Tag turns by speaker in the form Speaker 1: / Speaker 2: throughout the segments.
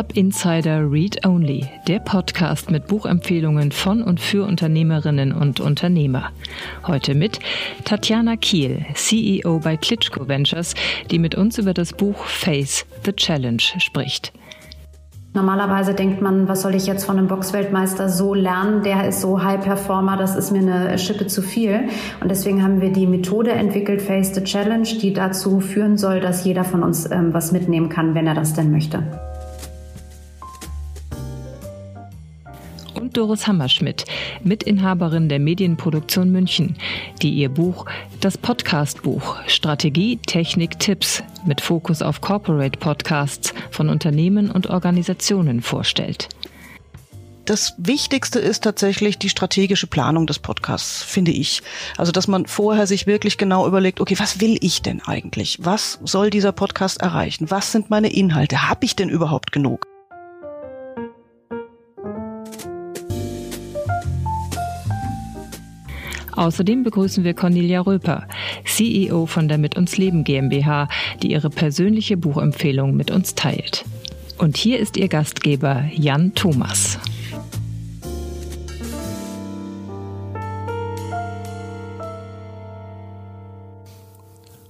Speaker 1: Startup Insider Read Only, der Podcast mit Buchempfehlungen von und für Unternehmerinnen und Unternehmer. Heute mit Tatjana Kiel, CEO bei Klitschko Ventures, die mit uns über das Buch Face the Challenge spricht.
Speaker 2: Normalerweise denkt man, was soll ich jetzt von einem Boxweltmeister so lernen? Der ist so High Performer, das ist mir eine Schippe zu viel. Und deswegen haben wir die Methode entwickelt, Face the Challenge, die dazu führen soll, dass jeder von uns ähm, was mitnehmen kann, wenn er das denn möchte.
Speaker 1: Und Doris Hammerschmidt, Mitinhaberin der Medienproduktion München, die ihr Buch Das Podcastbuch Strategie, Technik, Tipps mit Fokus auf Corporate Podcasts von Unternehmen und Organisationen vorstellt.
Speaker 3: Das Wichtigste ist tatsächlich die strategische Planung des Podcasts, finde ich. Also, dass man vorher sich wirklich genau überlegt, okay, was will ich denn eigentlich? Was soll dieser Podcast erreichen? Was sind meine Inhalte? Habe ich denn überhaupt genug?
Speaker 1: Außerdem begrüßen wir Cornelia Röper, CEO von der Mit uns Leben GmbH, die ihre persönliche Buchempfehlung mit uns teilt. Und hier ist ihr Gastgeber Jan Thomas.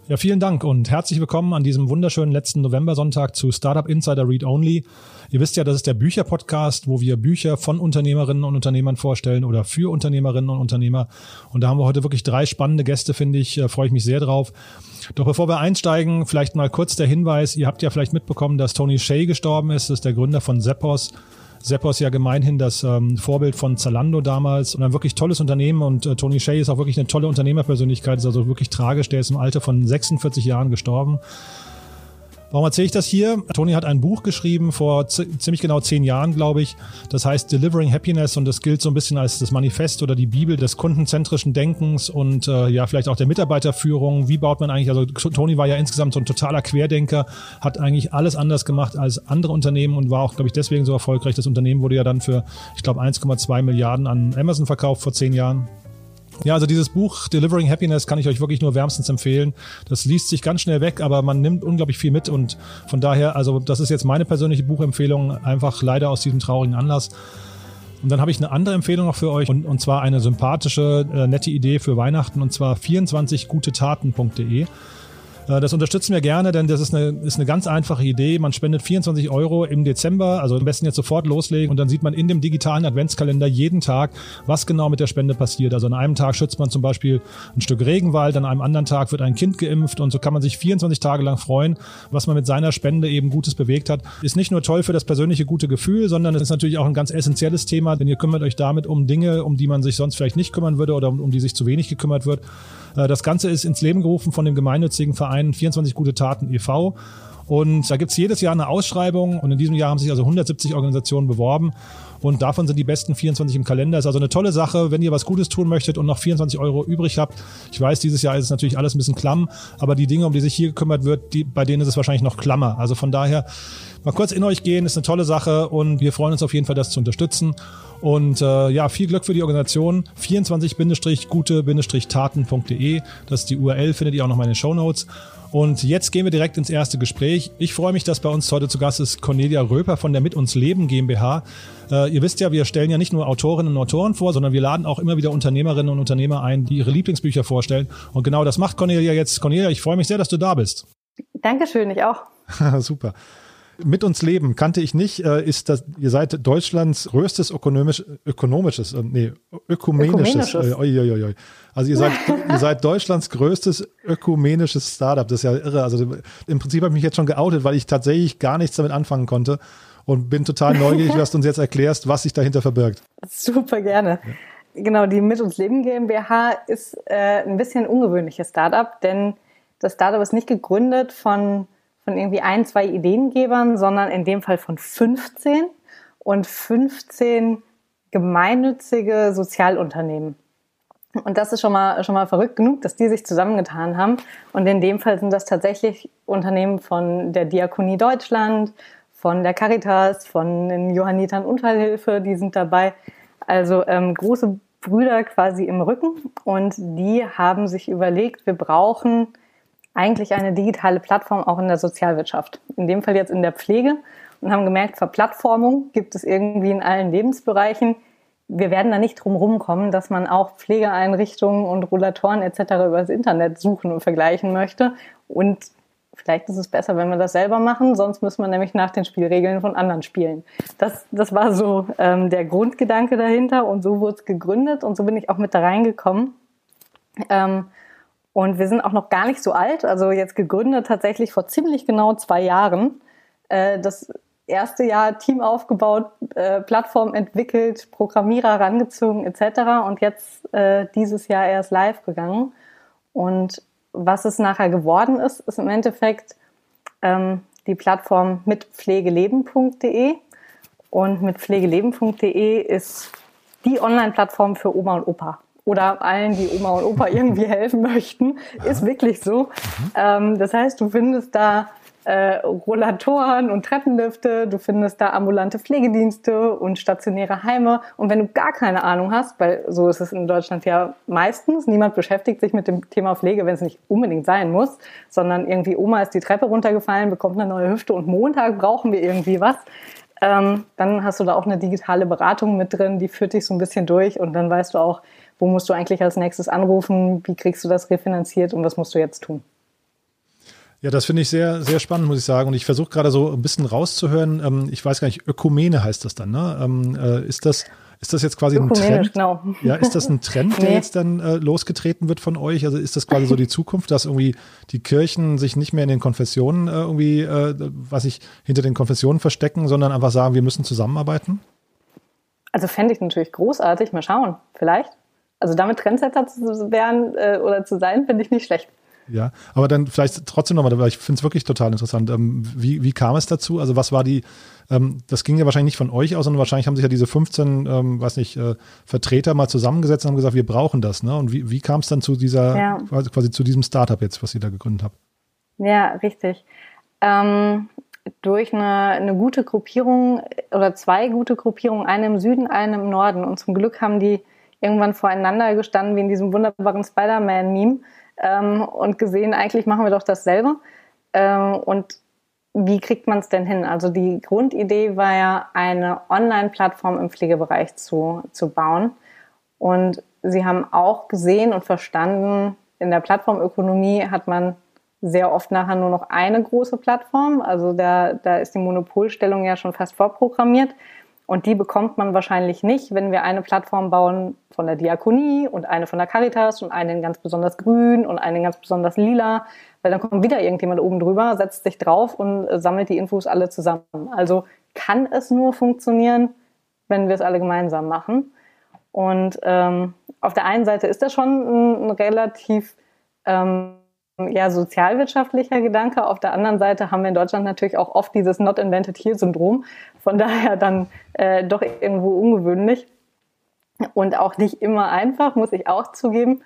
Speaker 4: Ja, vielen Dank und herzlich willkommen an diesem wunderschönen letzten November-Sonntag zu Startup Insider Read Only. Ihr wisst ja, das ist der Bücher-Podcast, wo wir Bücher von Unternehmerinnen und Unternehmern vorstellen oder für Unternehmerinnen und Unternehmer. Und da haben wir heute wirklich drei spannende Gäste, finde ich. Äh, freue ich mich sehr drauf. Doch bevor wir einsteigen, vielleicht mal kurz der Hinweis. Ihr habt ja vielleicht mitbekommen, dass Tony Shea gestorben ist. Das ist der Gründer von Zeppos. Seppos ja gemeinhin das ähm, Vorbild von Zalando damals und ein wirklich tolles Unternehmen und äh, Tony Shea ist auch wirklich eine tolle Unternehmerpersönlichkeit, ist also wirklich tragisch, der ist im Alter von 46 Jahren gestorben. Warum erzähle ich das hier? Tony hat ein Buch geschrieben vor ziemlich genau zehn Jahren, glaube ich. Das heißt Delivering Happiness und das gilt so ein bisschen als das Manifest oder die Bibel des kundenzentrischen Denkens und äh, ja, vielleicht auch der Mitarbeiterführung. Wie baut man eigentlich, also Tony war ja insgesamt so ein totaler Querdenker, hat eigentlich alles anders gemacht als andere Unternehmen und war auch, glaube ich, deswegen so erfolgreich. Das Unternehmen wurde ja dann für, ich glaube, 1,2 Milliarden an Amazon verkauft vor zehn Jahren. Ja, also dieses Buch Delivering Happiness kann ich euch wirklich nur wärmstens empfehlen. Das liest sich ganz schnell weg, aber man nimmt unglaublich viel mit und von daher, also das ist jetzt meine persönliche Buchempfehlung, einfach leider aus diesem traurigen Anlass. Und dann habe ich eine andere Empfehlung noch für euch und, und zwar eine sympathische, äh, nette Idee für Weihnachten und zwar 24gutetaten.de. Äh, das unterstützen wir gerne, denn das ist eine, ist eine ganz einfache Idee. Man spendet 24 Euro im Dezember, also am besten jetzt sofort loslegen und dann sieht man in dem digitalen Adventskalender jeden Tag, was genau mit der Spende passiert. Also an einem Tag schützt man zum Beispiel ein Stück Regenwald, an einem anderen Tag wird ein Kind geimpft und so kann man sich 24 Tage lang freuen, was man mit seiner Spende eben Gutes bewegt hat. Ist nicht nur toll für das persönliche gute Gefühl, sondern es ist natürlich auch ein ganz essentielles Thema, denn ihr kümmert euch damit um Dinge, um die man sich sonst vielleicht nicht kümmern würde oder um, um die sich zu wenig gekümmert wird. Äh, das Ganze ist ins Leben gerufen von dem gemeinnützigen Verein 24 Gute Taten e.V. Und da gibt's jedes Jahr eine Ausschreibung und in diesem Jahr haben sich also 170 Organisationen beworben und davon sind die besten 24 im Kalender. Ist also eine tolle Sache, wenn ihr was Gutes tun möchtet und noch 24 Euro übrig habt. Ich weiß, dieses Jahr ist es natürlich alles ein bisschen klamm, aber die Dinge, um die sich hier gekümmert wird, die, bei denen ist es wahrscheinlich noch klammer. Also von daher mal kurz in euch gehen, ist eine tolle Sache und wir freuen uns auf jeden Fall, das zu unterstützen. Und äh, ja, viel Glück für die Organisation. 24-gute-taten.de. Das ist die URL, findet ihr auch noch mal in den Show Notes. Und jetzt gehen wir direkt ins erste Gespräch. Ich freue mich, dass bei uns heute zu Gast ist Cornelia Röper von der Mit uns Leben GmbH. Äh, ihr wisst ja, wir stellen ja nicht nur Autorinnen und Autoren vor, sondern wir laden auch immer wieder Unternehmerinnen und Unternehmer ein, die ihre Lieblingsbücher vorstellen. Und genau das macht Cornelia jetzt. Cornelia, ich freue mich sehr, dass du da bist.
Speaker 5: Dankeschön, ich auch.
Speaker 4: Super. Mit uns leben kannte ich nicht, äh, ist das, ihr seid Deutschlands größtes ökonomisch, ökonomisches, äh, nee, ökumenisches. ökumenisches. Äh, also ihr seid, ihr seid Deutschlands größtes ökumenisches Startup. Das ist ja irre. Also im Prinzip habe ich mich jetzt schon geoutet, weil ich tatsächlich gar nichts damit anfangen konnte und bin total neugierig, was du uns jetzt erklärst, was sich dahinter verbirgt.
Speaker 5: Super gerne. Ja. Genau, die Mit uns Leben GmbH ist äh, ein bisschen ungewöhnliches Startup, denn das Startup ist nicht gegründet von von irgendwie ein, zwei Ideengebern, sondern in dem Fall von 15 und 15 gemeinnützige Sozialunternehmen. Und das ist schon mal, schon mal verrückt genug, dass die sich zusammengetan haben. Und in dem Fall sind das tatsächlich Unternehmen von der Diakonie Deutschland, von der Caritas, von den Johannitern Unfallhilfe, die sind dabei. Also ähm, große Brüder quasi im Rücken. Und die haben sich überlegt, wir brauchen eigentlich eine digitale Plattform auch in der Sozialwirtschaft. In dem Fall jetzt in der Pflege. und haben gemerkt, Verplattformung gibt es irgendwie in allen Lebensbereichen. Wir werden da nicht drum rumkommen, dass man auch Pflegeeinrichtungen und Rollatoren etc. über das Internet suchen und vergleichen möchte. Und vielleicht ist es besser, wenn wir das selber machen, sonst müssen wir nämlich nach den Spielregeln von anderen spielen. Das, das war so ähm, der Grundgedanke dahinter und so wurde es gegründet und so bin ich auch mit da reingekommen. Ähm, und wir sind auch noch gar nicht so alt, also jetzt gegründet tatsächlich vor ziemlich genau zwei Jahren. Äh, das erste Jahr Team aufgebaut, äh, Plattform entwickelt, Programmierer rangezogen etc. Und jetzt äh, dieses Jahr erst live gegangen. Und was es nachher geworden ist, ist im Endeffekt ähm, die Plattform mit pflegeleben.de. Und mit pflegeleben.de ist die Online-Plattform für Oma und Opa oder allen, die Oma und Opa irgendwie helfen möchten, ist wirklich so. Ähm, das heißt, du findest da äh, Rollatoren und Treppenlifte, du findest da ambulante Pflegedienste und stationäre Heime. Und wenn du gar keine Ahnung hast, weil so ist es in Deutschland ja meistens, niemand beschäftigt sich mit dem Thema Pflege, wenn es nicht unbedingt sein muss, sondern irgendwie Oma ist die Treppe runtergefallen, bekommt eine neue Hüfte und Montag brauchen wir irgendwie was. Ähm, dann hast du da auch eine digitale Beratung mit drin, die führt dich so ein bisschen durch und dann weißt du auch, wo musst du eigentlich als nächstes anrufen, wie kriegst du das refinanziert und was musst du jetzt tun.
Speaker 4: Ja, das finde ich sehr, sehr spannend, muss ich sagen. Und ich versuche gerade so ein bisschen rauszuhören. Ähm, ich weiß gar nicht, Ökumene heißt das dann, ne? Ähm, äh, ist das, ist das jetzt quasi ein Trend?
Speaker 5: Genau.
Speaker 4: Ja, ist das ein Trend, der nee. jetzt dann äh, losgetreten wird von euch? Also ist das quasi so die Zukunft, dass irgendwie die Kirchen sich nicht mehr in den Konfessionen äh, irgendwie, äh, was ich hinter den Konfessionen verstecken, sondern einfach sagen, wir müssen zusammenarbeiten?
Speaker 5: Also fände ich natürlich großartig. Mal schauen, vielleicht. Also damit Trendsetter zu werden äh, oder zu sein, finde ich nicht schlecht.
Speaker 4: Ja, aber dann vielleicht trotzdem nochmal, weil ich finde es wirklich total interessant. Ähm, wie, wie kam es dazu? Also was war die, ähm, das ging ja wahrscheinlich nicht von euch aus, sondern wahrscheinlich haben sich ja diese 15, ähm, weiß nicht, äh, Vertreter mal zusammengesetzt und haben gesagt, wir brauchen das. Ne? Und wie, wie kam es dann zu dieser, ja. quasi, quasi, zu diesem Startup jetzt, was ihr da gegründet habt?
Speaker 5: Ja, richtig. Ähm, durch eine, eine gute Gruppierung oder zwei gute Gruppierungen, eine im Süden, eine im Norden. Und zum Glück haben die irgendwann voreinander gestanden, wie in diesem wunderbaren Spider-Man-Meme ähm, und gesehen, eigentlich machen wir doch dasselbe. Ähm, und wie kriegt man es denn hin? Also die Grundidee war ja, eine Online-Plattform im Pflegebereich zu, zu bauen. Und sie haben auch gesehen und verstanden, in der Plattformökonomie hat man sehr oft nachher nur noch eine große Plattform. Also da, da ist die Monopolstellung ja schon fast vorprogrammiert. Und die bekommt man wahrscheinlich nicht, wenn wir eine Plattform bauen von der Diakonie und eine von der Caritas und eine ganz besonders grün und eine ganz besonders lila, weil dann kommt wieder irgendjemand oben drüber, setzt sich drauf und sammelt die Infos alle zusammen. Also kann es nur funktionieren, wenn wir es alle gemeinsam machen. Und ähm, auf der einen Seite ist das schon ein, ein relativ ähm, ja, sozialwirtschaftlicher Gedanke. Auf der anderen Seite haben wir in Deutschland natürlich auch oft dieses Not Invented Here Syndrom. Von daher dann äh, doch irgendwo ungewöhnlich und auch nicht immer einfach, muss ich auch zugeben.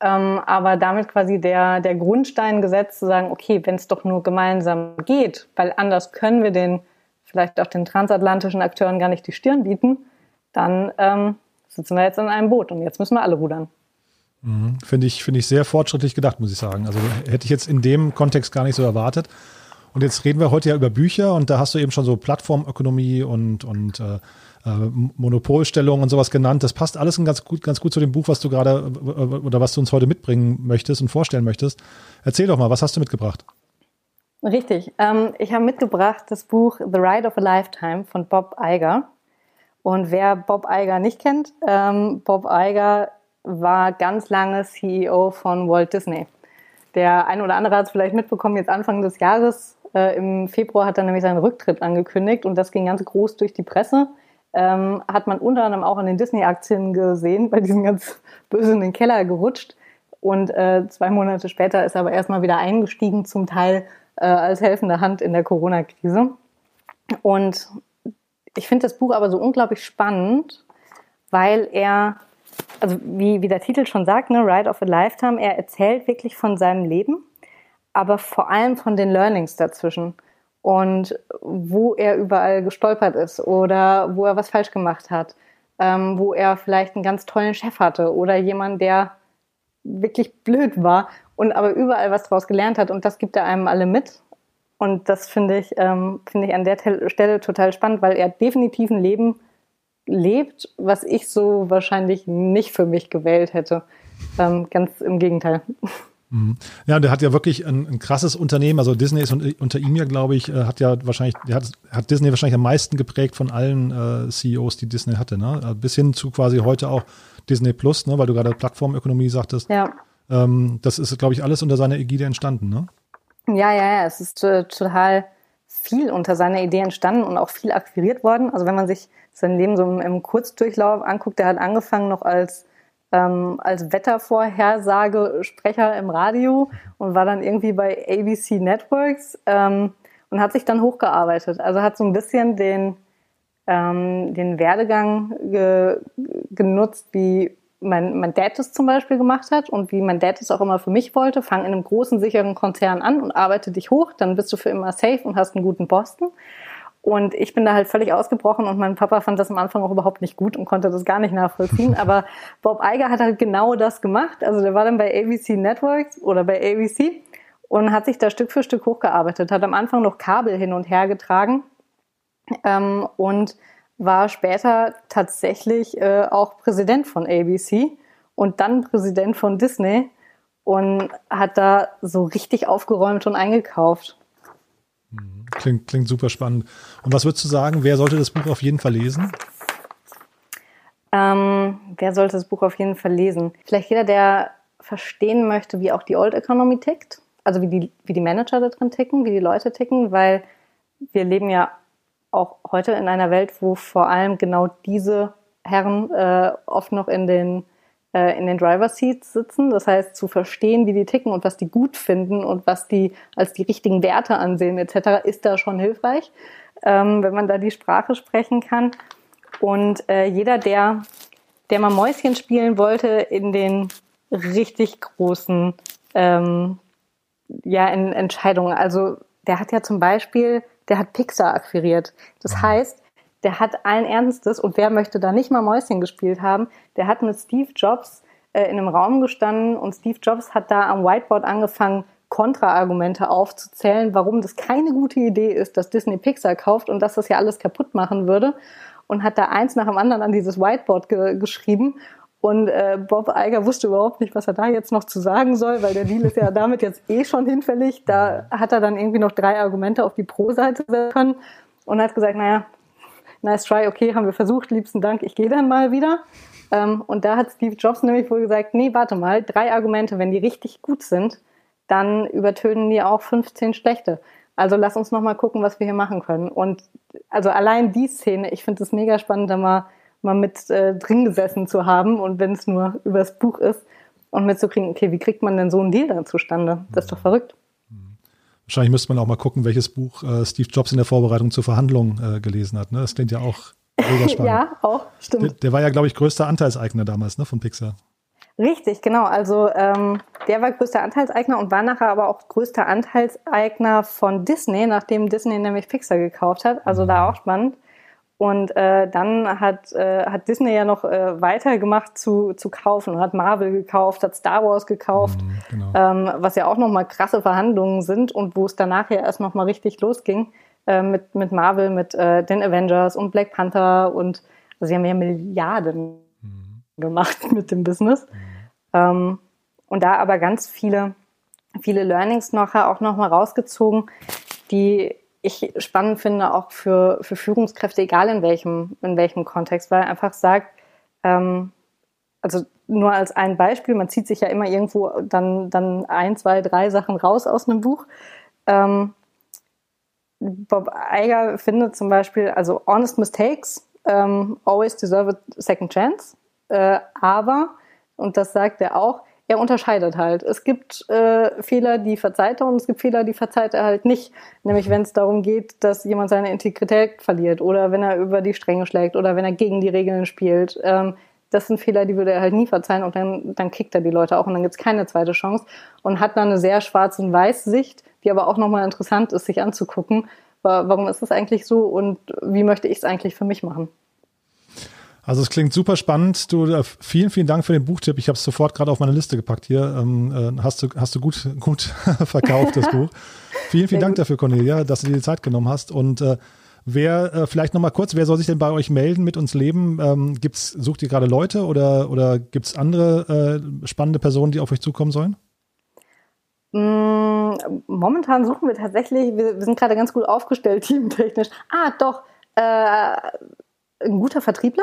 Speaker 5: Ähm, aber damit quasi der, der Grundstein gesetzt zu sagen, okay, wenn es doch nur gemeinsam geht, weil anders können wir den, vielleicht auch den transatlantischen Akteuren gar nicht die Stirn bieten, dann ähm, sitzen wir jetzt in einem Boot und jetzt müssen wir alle rudern.
Speaker 4: Mhm. Finde ich, finde ich sehr fortschrittlich gedacht, muss ich sagen. Also hätte ich jetzt in dem Kontext gar nicht so erwartet. Und jetzt reden wir heute ja über Bücher und da hast du eben schon so Plattformökonomie und, und äh, äh Monopolstellung und sowas genannt. Das passt alles ganz gut, ganz gut zu dem Buch, was du gerade äh, oder was du uns heute mitbringen möchtest und vorstellen möchtest. Erzähl doch mal, was hast du mitgebracht?
Speaker 5: Richtig. Ähm, ich habe mitgebracht das Buch The Ride of a Lifetime von Bob Iger. Und wer Bob Iger nicht kennt, ähm, Bob Iger war ganz lange CEO von Walt Disney. Der ein oder andere hat es vielleicht mitbekommen, jetzt Anfang des Jahres, äh, im Februar hat er nämlich seinen Rücktritt angekündigt und das ging ganz groß durch die Presse. Ähm, hat man unter anderem auch an den Disney-Aktien gesehen, bei diesen ganz böse in den Keller gerutscht. Und äh, zwei Monate später ist er aber erstmal wieder eingestiegen, zum Teil äh, als helfende Hand in der Corona-Krise. Und ich finde das Buch aber so unglaublich spannend, weil er also wie, wie der Titel schon sagt, ne, Ride of a Lifetime, er erzählt wirklich von seinem Leben, aber vor allem von den Learnings dazwischen und wo er überall gestolpert ist oder wo er was falsch gemacht hat, ähm, wo er vielleicht einen ganz tollen Chef hatte oder jemand, der wirklich blöd war und aber überall was draus gelernt hat und das gibt er einem alle mit. Und das finde ich, ähm, finde ich an der Stelle total spannend, weil er definitiv ein Leben lebt, was ich so wahrscheinlich nicht für mich gewählt hätte. Ähm, ganz im Gegenteil.
Speaker 4: Mhm. Ja, der hat ja wirklich ein, ein, krasses Unternehmen. Also Disney ist unter ihm ja, glaube ich, äh, hat ja wahrscheinlich, der hat, hat Disney wahrscheinlich am meisten geprägt von allen äh, CEOs, die Disney hatte, ne? Äh, bis hin zu quasi heute auch Disney Plus, ne? Weil du gerade Plattformökonomie sagtest.
Speaker 5: Ja.
Speaker 4: Ähm, das ist, glaube ich, alles unter seiner Ägide entstanden, ne?
Speaker 5: Ja, ja, ja. Es ist total viel unter seiner Idee entstanden und auch viel akquiriert worden. Also wenn man sich sein Leben so im, Kurzdurchlauf anguckt, der hat angefangen noch als ähm, als Wettervorhersagesprecher im Radio und war dann irgendwie bei ABC Networks ähm, und hat sich dann hochgearbeitet. Also hat so ein bisschen den, ähm, den Werdegang ge genutzt, wie mein, mein Dad es zum Beispiel gemacht hat und wie mein Dad es auch immer für mich wollte. Fang in einem großen, sicheren Konzern an und arbeite dich hoch, dann bist du für immer safe und hast einen guten Posten. Und ich bin da halt völlig ausgebrochen und mein Papa fand das am Anfang auch überhaupt nicht gut und konnte das gar nicht nachvollziehen. Aber Bob Iger hat halt genau das gemacht. Also der war dann bei ABC Networks oder bei ABC und hat sich da Stück für Stück hochgearbeitet, hat am Anfang noch Kabel hin und her getragen ähm, und war später tatsächlich äh, auch Präsident von ABC und dann Präsident von Disney und hat da so richtig aufgeräumt und eingekauft.
Speaker 4: Klingt, klingt super spannend. Und was würdest du sagen, wer sollte das Buch auf jeden Fall lesen?
Speaker 5: Ähm, wer sollte das Buch auf jeden Fall lesen? Vielleicht jeder, der verstehen möchte, wie auch die Old Economy tickt, also wie die, wie die Manager da drin ticken, wie die Leute ticken, weil wir leben ja auch heute in einer Welt, wo vor allem genau diese Herren äh, oft noch in den äh, in den Driver Seats sitzen. Das heißt, zu verstehen, wie die ticken und was die gut finden und was die als die richtigen Werte ansehen etc., ist da schon hilfreich, ähm, wenn man da die Sprache sprechen kann. Und äh, jeder, der, der mal Mäuschen spielen wollte in den richtig großen ähm, ja, in Entscheidungen. Also der hat ja zum Beispiel, der hat Pixar akquiriert. Das mhm. heißt, der hat allen Ernstes, und wer möchte da nicht mal Mäuschen gespielt haben, der hat mit Steve Jobs äh, in einem Raum gestanden und Steve Jobs hat da am Whiteboard angefangen, Kontraargumente aufzuzählen, warum das keine gute Idee ist, dass Disney Pixar kauft und dass das ja alles kaputt machen würde. Und hat da eins nach dem anderen an dieses Whiteboard ge geschrieben. Und äh, Bob Iger wusste überhaupt nicht, was er da jetzt noch zu sagen soll, weil der Deal ist ja damit jetzt eh schon hinfällig. Da hat er dann irgendwie noch drei Argumente auf die Pro-Seite können und hat gesagt, naja, nice try, okay, haben wir versucht, liebsten Dank, ich gehe dann mal wieder. Ähm, und da hat Steve Jobs nämlich wohl gesagt, nee, warte mal, drei Argumente, wenn die richtig gut sind, dann übertönen die auch 15 schlechte. Also lass uns noch mal gucken, was wir hier machen können. Und also allein die Szene, ich finde es mega spannend, da mal, mal mit äh, drin gesessen zu haben und wenn es nur übers Buch ist und mitzukriegen, okay, wie kriegt man denn so einen Deal dann zustande? Das ist doch verrückt.
Speaker 4: Wahrscheinlich müsste man auch mal gucken, welches Buch äh, Steve Jobs in der Vorbereitung zur Verhandlung äh, gelesen hat. Ne? Das klingt ja auch mega spannend.
Speaker 5: ja, auch, stimmt.
Speaker 4: Der, der, war ja, glaube ich, größter Anteilseigner damals ne, von Pixar.
Speaker 5: Richtig, genau. Also ähm, der war größter Anteilseigner und war nachher aber auch größter Anteilseigner von Disney, nachdem Disney nämlich Pixar gekauft hat. Also mhm. da auch spannend. Und äh, dann hat, äh, hat Disney ja noch äh, weitergemacht zu, zu kaufen, hat Marvel gekauft, hat Star Wars gekauft, mhm, genau. ähm, was ja auch nochmal krasse Verhandlungen sind und wo es danach ja erst nochmal richtig losging äh, mit, mit Marvel, mit äh, den Avengers und Black Panther und also sie haben ja Milliarden mhm. gemacht mit dem Business. Mhm. Ähm, und da aber ganz viele, viele Learnings nachher auch nochmal rausgezogen, die ich spannend finde, auch für, für Führungskräfte, egal in welchem, in welchem Kontext, weil er einfach sagt, ähm, also nur als ein Beispiel, man zieht sich ja immer irgendwo dann, dann ein, zwei, drei Sachen raus aus einem Buch. Ähm, Bob Iger findet zum Beispiel, also honest mistakes um, always deserve a second chance, äh, aber, und das sagt er auch, er unterscheidet halt. Es gibt äh, Fehler, die verzeiht er und es gibt Fehler, die verzeiht er halt nicht. Nämlich wenn es darum geht, dass jemand seine Integrität verliert oder wenn er über die Stränge schlägt oder wenn er gegen die Regeln spielt. Ähm, das sind Fehler, die würde er halt nie verzeihen und dann, dann kickt er die Leute auch und dann gibt's keine zweite Chance und hat dann eine sehr schwarz- und weiß Sicht, die aber auch nochmal interessant ist, sich anzugucken. Warum ist das eigentlich so und wie möchte ich es eigentlich für mich machen?
Speaker 4: Also es klingt super spannend. Du, äh, vielen, vielen Dank für den Buchtipp. Ich habe es sofort gerade auf meine Liste gepackt hier. Ähm, äh, hast du, hast du gut, gut verkauft, das Buch. Vielen, vielen Dank dafür, Cornelia, dass du dir die Zeit genommen hast. Und äh, wer, äh, vielleicht nochmal kurz, wer soll sich denn bei euch melden, mit uns leben? Ähm, gibt's, sucht ihr gerade Leute oder, oder gibt es andere äh, spannende Personen, die auf euch zukommen sollen?
Speaker 5: Mm, momentan suchen wir tatsächlich, wir, wir sind gerade ganz gut aufgestellt, teamtechnisch. Ah, doch, äh, ein guter Vertriebler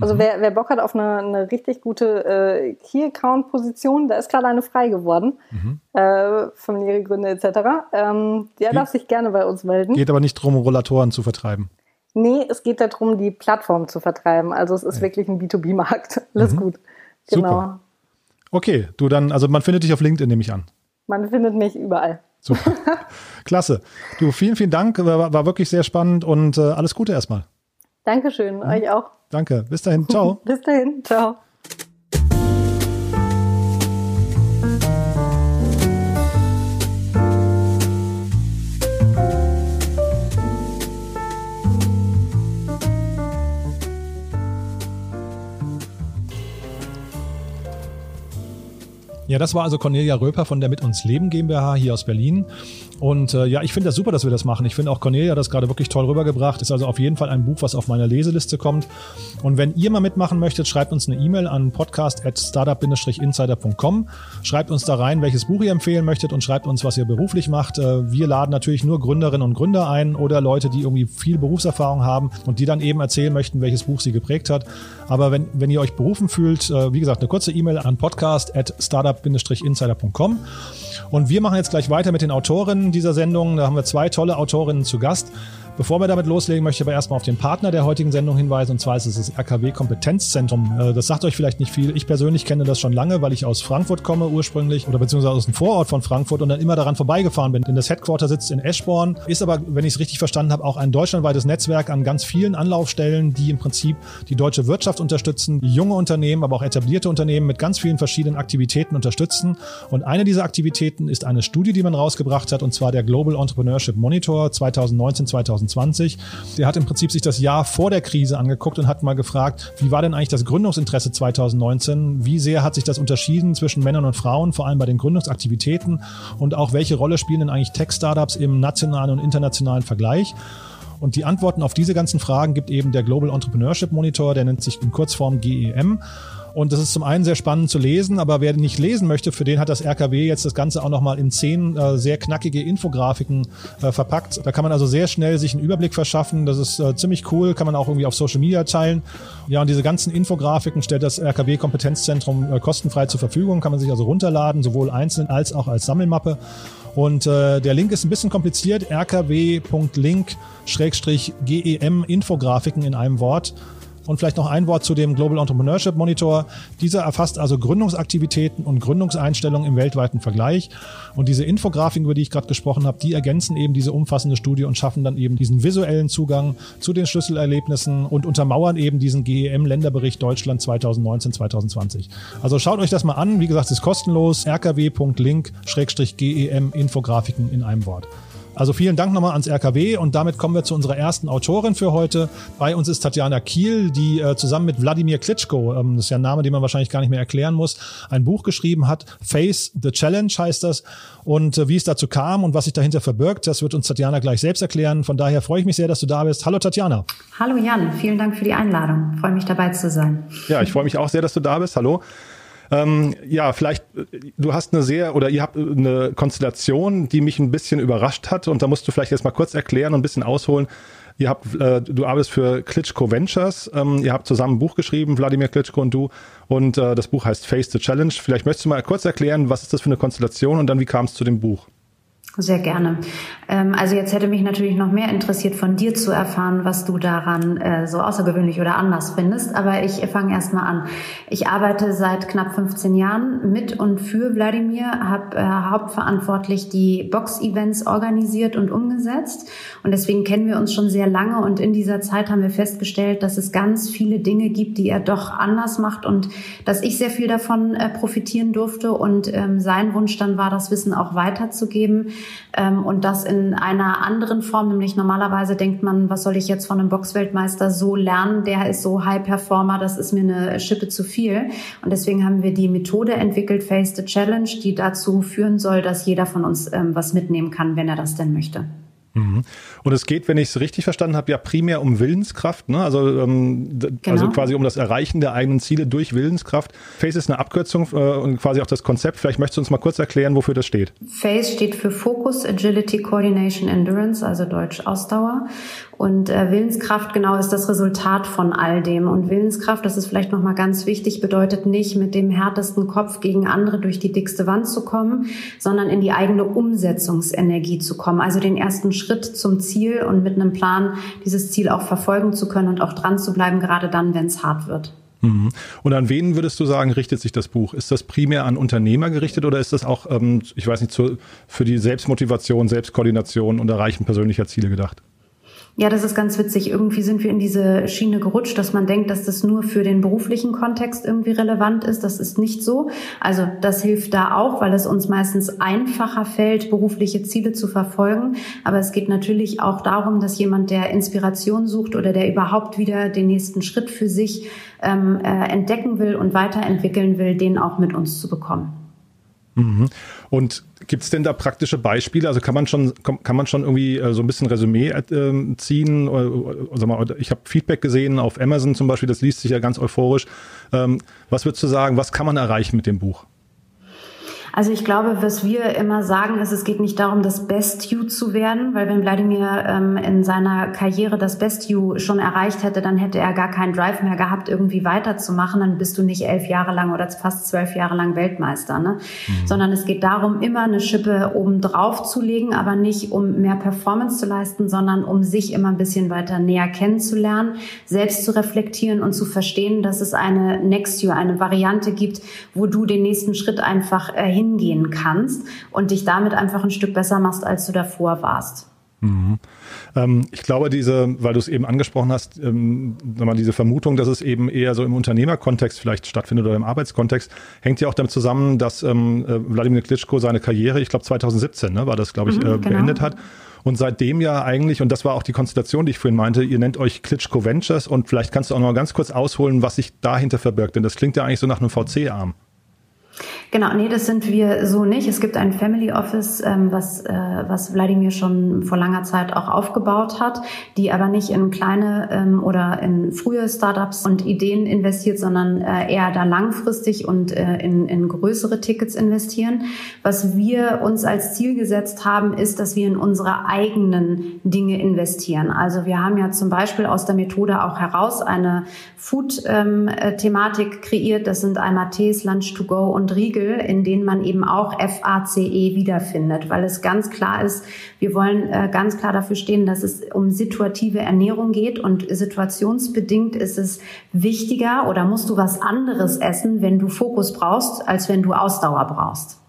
Speaker 5: also mhm. wer, wer Bock hat auf eine, eine richtig gute äh, Key-Account-Position, da ist gerade eine frei geworden. Mhm. Äh, familiäre Gründe etc. Ähm, der Geht, darf sich gerne bei uns melden.
Speaker 4: Geht aber nicht darum, Rollatoren zu vertreiben.
Speaker 5: Nee, es geht darum, die Plattform zu vertreiben. Also es ist ja. wirklich ein B2B-Markt. Alles mhm. gut. Genau. Super.
Speaker 4: Okay, du dann, also man findet dich auf LinkedIn, nehme ich an.
Speaker 5: Man findet mich überall.
Speaker 4: Super. Klasse. Du, vielen, vielen Dank. War, war wirklich sehr spannend und äh, alles Gute erstmal.
Speaker 5: Dankeschön, mhm. euch auch.
Speaker 4: Danke. Bis dahin. Ciao.
Speaker 5: Bis dahin. Ciao.
Speaker 4: Ja, das war also Cornelia Röper von der Mit uns Leben GmbH hier aus Berlin. Und äh, ja, ich finde das super, dass wir das machen. Ich finde auch Cornelia das gerade wirklich toll rübergebracht. Ist also auf jeden Fall ein Buch, was auf meiner Leseliste kommt. Und wenn ihr mal mitmachen möchtet, schreibt uns eine E-Mail an podcast.startup-insider.com. Schreibt uns da rein, welches Buch ihr empfehlen möchtet und schreibt uns, was ihr beruflich macht. Äh, wir laden natürlich nur Gründerinnen und Gründer ein oder Leute, die irgendwie viel Berufserfahrung haben und die dann eben erzählen möchten, welches Buch sie geprägt hat. Aber wenn, wenn ihr euch berufen fühlt, äh, wie gesagt, eine kurze E-Mail an podcast.startup-insider.com. Und wir machen jetzt gleich weiter mit den Autorinnen dieser Sendung. Da haben wir zwei tolle Autorinnen zu Gast. Bevor wir damit loslegen, möchte ich aber erstmal auf den Partner der heutigen Sendung hinweisen, und zwar ist es das RKW Kompetenzzentrum. Äh, das sagt euch vielleicht nicht viel. Ich persönlich kenne das schon lange, weil ich aus Frankfurt komme ursprünglich oder beziehungsweise aus dem Vorort von Frankfurt und dann immer daran vorbeigefahren bin. Denn das Headquarter sitzt in Eschborn, ist aber, wenn ich es richtig verstanden habe, auch ein deutschlandweites Netzwerk an ganz vielen Anlaufstellen, die im Prinzip die deutsche Wirtschaft unterstützen, junge Unternehmen, aber auch etablierte Unternehmen mit ganz vielen verschiedenen Aktivitäten unterstützen. Und eine dieser Aktivitäten ist eine Studie, die man rausgebracht hat, und zwar der Global Entrepreneurship Monitor 2019, 2020. 2020. Der hat im Prinzip sich das Jahr vor der Krise angeguckt und hat mal gefragt, wie war denn eigentlich das Gründungsinteresse 2019? Wie sehr hat sich das unterschieden zwischen Männern und Frauen, vor allem bei den Gründungsaktivitäten? Und auch welche Rolle spielen denn eigentlich Tech-Startups im nationalen und internationalen Vergleich? Und die Antworten auf diese ganzen Fragen gibt eben der Global Entrepreneurship Monitor, der nennt sich in Kurzform GEM. Und das ist zum einen sehr spannend zu lesen, aber wer nicht lesen möchte, für den hat das RKW jetzt das Ganze auch nochmal in zehn äh, sehr knackige Infografiken äh, verpackt. Da kann man also sehr schnell sich einen Überblick verschaffen. Das ist äh, ziemlich cool, kann man auch irgendwie auf Social Media teilen. Ja, und diese ganzen Infografiken stellt das RKW Kompetenzzentrum äh, kostenfrei zur Verfügung, kann man sich also runterladen, sowohl einzeln als auch als Sammelmappe. Und äh, der Link ist ein bisschen kompliziert, rkw.link-gem Infografiken in einem Wort. Und vielleicht noch ein Wort zu dem Global Entrepreneurship Monitor. Dieser erfasst also Gründungsaktivitäten und Gründungseinstellungen im weltweiten Vergleich. Und diese Infografiken, über die ich gerade gesprochen habe, die ergänzen eben diese umfassende Studie und schaffen dann eben diesen visuellen Zugang zu den Schlüsselerlebnissen und untermauern eben diesen GEM-Länderbericht Deutschland 2019-2020. Also schaut euch das mal an. Wie gesagt, es ist kostenlos. rkw.link-gem Infografiken in einem Wort. Also vielen Dank nochmal ans RKW und damit kommen wir zu unserer ersten Autorin für heute. Bei uns ist Tatjana Kiel, die äh, zusammen mit Wladimir Klitschko, ähm, das ist ja ein Name, den man wahrscheinlich gar nicht mehr erklären muss, ein Buch geschrieben hat. Face the Challenge heißt das. Und äh, wie es dazu kam und was sich dahinter verbirgt, das wird uns Tatjana gleich selbst erklären. Von daher freue ich mich sehr, dass du da bist. Hallo Tatjana.
Speaker 2: Hallo Jan, vielen Dank für die Einladung. freue mich dabei zu sein.
Speaker 4: Ja, ich freue mich auch sehr, dass du da bist. Hallo. Ähm, ja, vielleicht, du hast eine sehr, oder ihr habt eine Konstellation, die mich ein bisschen überrascht hat und da musst du vielleicht jetzt mal kurz erklären und ein bisschen ausholen. Ihr habt, äh, du arbeitest für Klitschko Ventures, ähm, ihr habt zusammen ein Buch geschrieben, Wladimir Klitschko und du, und äh, das Buch heißt Face the Challenge. Vielleicht möchtest du mal kurz erklären, was ist das für eine Konstellation und dann wie kam es zu dem Buch?
Speaker 2: Sehr gerne. Ähm, also jetzt hätte mich natürlich noch mehr interessiert, von dir zu erfahren, was du daran äh, so außergewöhnlich oder anders findest. Aber ich fange erstmal an. Ich arbeite seit knapp 15 Jahren mit und für Wladimir, habe äh, hauptverantwortlich die Box-Events organisiert und umgesetzt. Und deswegen kennen wir uns schon sehr lange. Und in dieser Zeit haben wir festgestellt, dass es ganz viele Dinge gibt, die er doch anders macht und dass ich sehr viel davon äh, profitieren durfte. Und ähm, sein Wunsch dann war, das Wissen auch weiterzugeben ähm, und das in einer anderen Form, nämlich normalerweise denkt man, was soll ich jetzt von einem Boxweltmeister so lernen, der ist so High Performer, das ist mir eine Schippe zu viel. Und deswegen haben wir die Methode entwickelt, Face the Challenge, die dazu führen soll, dass jeder von uns ähm, was mitnehmen kann, wenn er das denn möchte.
Speaker 4: Mhm. Und es geht, wenn ich es richtig verstanden habe, ja primär um Willenskraft, ne? also, ähm, also genau. also quasi um das Erreichen der eigenen Ziele durch Willenskraft. FACE ist eine Abkürzung äh, und quasi auch das Konzept. Vielleicht möchtest du uns mal kurz erklären, wofür das steht.
Speaker 2: FACE steht für Focus, Agility, Coordination, Endurance, also Deutsch Ausdauer. Und äh, Willenskraft genau ist das Resultat von all dem. Und Willenskraft, das ist vielleicht nochmal ganz wichtig, bedeutet nicht mit dem härtesten Kopf gegen andere durch die dickste Wand zu kommen, sondern in die eigene Umsetzungsenergie zu kommen. Also den ersten Schritt zum Ziel und mit einem Plan dieses Ziel auch verfolgen zu können und auch dran zu bleiben, gerade dann, wenn es hart wird.
Speaker 4: Mhm. Und an wen würdest du sagen, richtet sich das Buch? Ist das primär an Unternehmer gerichtet oder ist das auch, ähm, ich weiß nicht, für die Selbstmotivation, Selbstkoordination und Erreichen persönlicher Ziele gedacht?
Speaker 2: Ja, das ist ganz witzig. Irgendwie sind wir in diese Schiene gerutscht, dass man denkt, dass das nur für den beruflichen Kontext irgendwie relevant ist. Das ist nicht so. Also das hilft da auch, weil es uns meistens einfacher fällt, berufliche Ziele zu verfolgen. Aber es geht natürlich auch darum, dass jemand, der Inspiration sucht oder der überhaupt wieder den nächsten Schritt für sich ähm, äh, entdecken will und weiterentwickeln will, den auch mit uns zu bekommen.
Speaker 4: Mhm. Und gibt es denn da praktische Beispiele? Also kann man schon, kann man schon irgendwie äh, so ein bisschen Resümee äh, ziehen? Oder, mal, ich habe Feedback gesehen auf Amazon zum Beispiel, das liest sich ja ganz euphorisch. Ähm, was würdest du sagen, was kann man erreichen mit dem Buch?
Speaker 2: Also ich glaube, was wir immer sagen, ist, es geht nicht darum, das Best You zu werden, weil wenn Wladimir ähm, in seiner Karriere das Best You schon erreicht hätte, dann hätte er gar keinen Drive mehr gehabt, irgendwie weiterzumachen. Dann bist du nicht elf Jahre lang oder fast zwölf Jahre lang Weltmeister, ne? Mhm. Sondern es geht darum, immer eine Schippe oben drauf zu legen, aber nicht um mehr Performance zu leisten, sondern um sich immer ein bisschen weiter näher kennenzulernen, selbst zu reflektieren und zu verstehen, dass es eine Next You, eine Variante gibt, wo du den nächsten Schritt einfach äh, hin hingehen kannst und dich damit einfach ein Stück besser machst, als du davor warst.
Speaker 4: Mhm. Ähm, ich glaube, diese, weil du es eben angesprochen hast, ähm, diese Vermutung, dass es eben eher so im Unternehmerkontext vielleicht stattfindet oder im Arbeitskontext, hängt ja auch damit zusammen, dass ähm, äh, Wladimir Klitschko seine Karriere, ich glaube 2017 ne, war das, glaube ich, mhm, äh, genau. beendet hat. Und seitdem ja eigentlich, und das war auch die Konstellation, die ich vorhin meinte, ihr nennt euch Klitschko Ventures und vielleicht kannst du auch noch mal ganz kurz ausholen, was sich dahinter verbirgt, denn das klingt ja eigentlich so nach einem VC-Arm.
Speaker 2: Genau, nee, das sind wir so nicht. Es gibt ein Family Office, ähm, was, äh, was Wladimir schon vor langer Zeit auch aufgebaut hat, die aber nicht in kleine ähm, oder in frühe Startups und Ideen investiert, sondern äh, eher da langfristig und äh, in, in größere Tickets investieren. Was wir uns als Ziel gesetzt haben, ist, dass wir in unsere eigenen Dinge investieren. Also wir haben ja zum Beispiel aus der Methode auch heraus eine Food-Thematik ähm, kreiert. Das sind einmal Tees, Lunch to Go und Riegel Artikel, in denen man eben auch FACE wiederfindet, weil es ganz klar ist, wir wollen äh, ganz klar dafür stehen, dass es um situative Ernährung geht und situationsbedingt ist es wichtiger oder musst du was anderes essen, wenn du Fokus brauchst, als wenn du Ausdauer brauchst.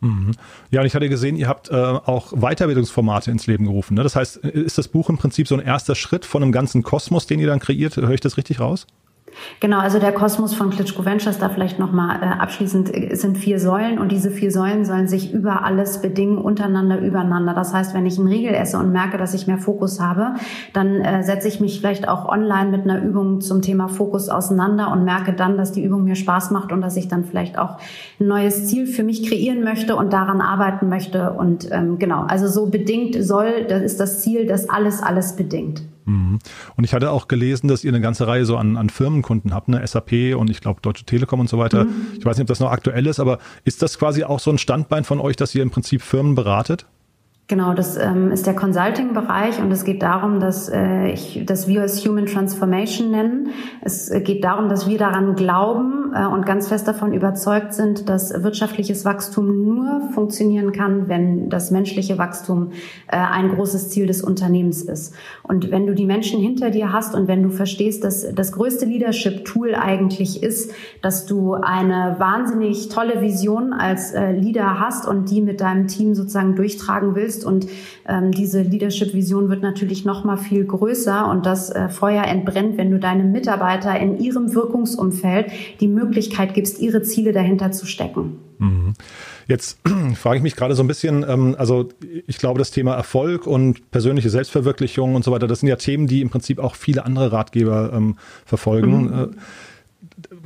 Speaker 4: Mhm. Ja, und ich hatte gesehen, ihr habt äh, auch Weiterbildungsformate ins Leben gerufen. Ne? Das heißt, ist das Buch im Prinzip so ein erster Schritt von einem ganzen Kosmos, den ihr dann kreiert? Höre ich das richtig raus?
Speaker 2: Genau, also der Kosmos von Klitschko Ventures, da vielleicht nochmal äh, abschließend, äh, sind vier Säulen und diese vier Säulen sollen sich über alles bedingen, untereinander, übereinander. Das heißt, wenn ich einen Riegel esse und merke, dass ich mehr Fokus habe, dann äh, setze ich mich vielleicht auch online mit einer Übung zum Thema Fokus auseinander und merke dann, dass die Übung mir Spaß macht und dass ich dann vielleicht auch ein neues Ziel für mich kreieren möchte und daran arbeiten möchte. Und ähm, genau, also so bedingt soll, das ist das Ziel, dass alles, alles bedingt.
Speaker 4: Mhm. Und ich hatte auch gelesen, dass ihr eine ganze Reihe so an, an Firmenkunden habt, ne? SAP und ich glaube Deutsche Telekom und so weiter. Mhm. Ich weiß nicht, ob das noch aktuell ist, aber ist das quasi auch so ein Standbein von euch, dass ihr im Prinzip Firmen beratet?
Speaker 2: Genau, das ähm, ist der Consulting-Bereich und es geht darum, dass, äh, ich, dass wir es Human Transformation nennen. Es geht darum, dass wir daran glauben äh, und ganz fest davon überzeugt sind, dass wirtschaftliches Wachstum nur funktionieren kann, wenn das menschliche Wachstum äh, ein großes Ziel des Unternehmens ist. Und wenn du die Menschen hinter dir hast und wenn du verstehst, dass das größte Leadership-Tool eigentlich ist, dass du eine wahnsinnig tolle Vision als äh, Leader hast und die mit deinem Team sozusagen durchtragen willst, ist. Und ähm, diese Leadership-Vision wird natürlich noch mal viel größer und das äh, Feuer entbrennt, wenn du deinen Mitarbeiter in ihrem Wirkungsumfeld die Möglichkeit gibst, ihre Ziele dahinter zu stecken.
Speaker 4: Mhm. Jetzt frage ich mich gerade so ein bisschen, ähm, also ich glaube, das Thema Erfolg und persönliche Selbstverwirklichung und so weiter, das sind ja Themen, die im Prinzip auch viele andere Ratgeber ähm, verfolgen. Mhm.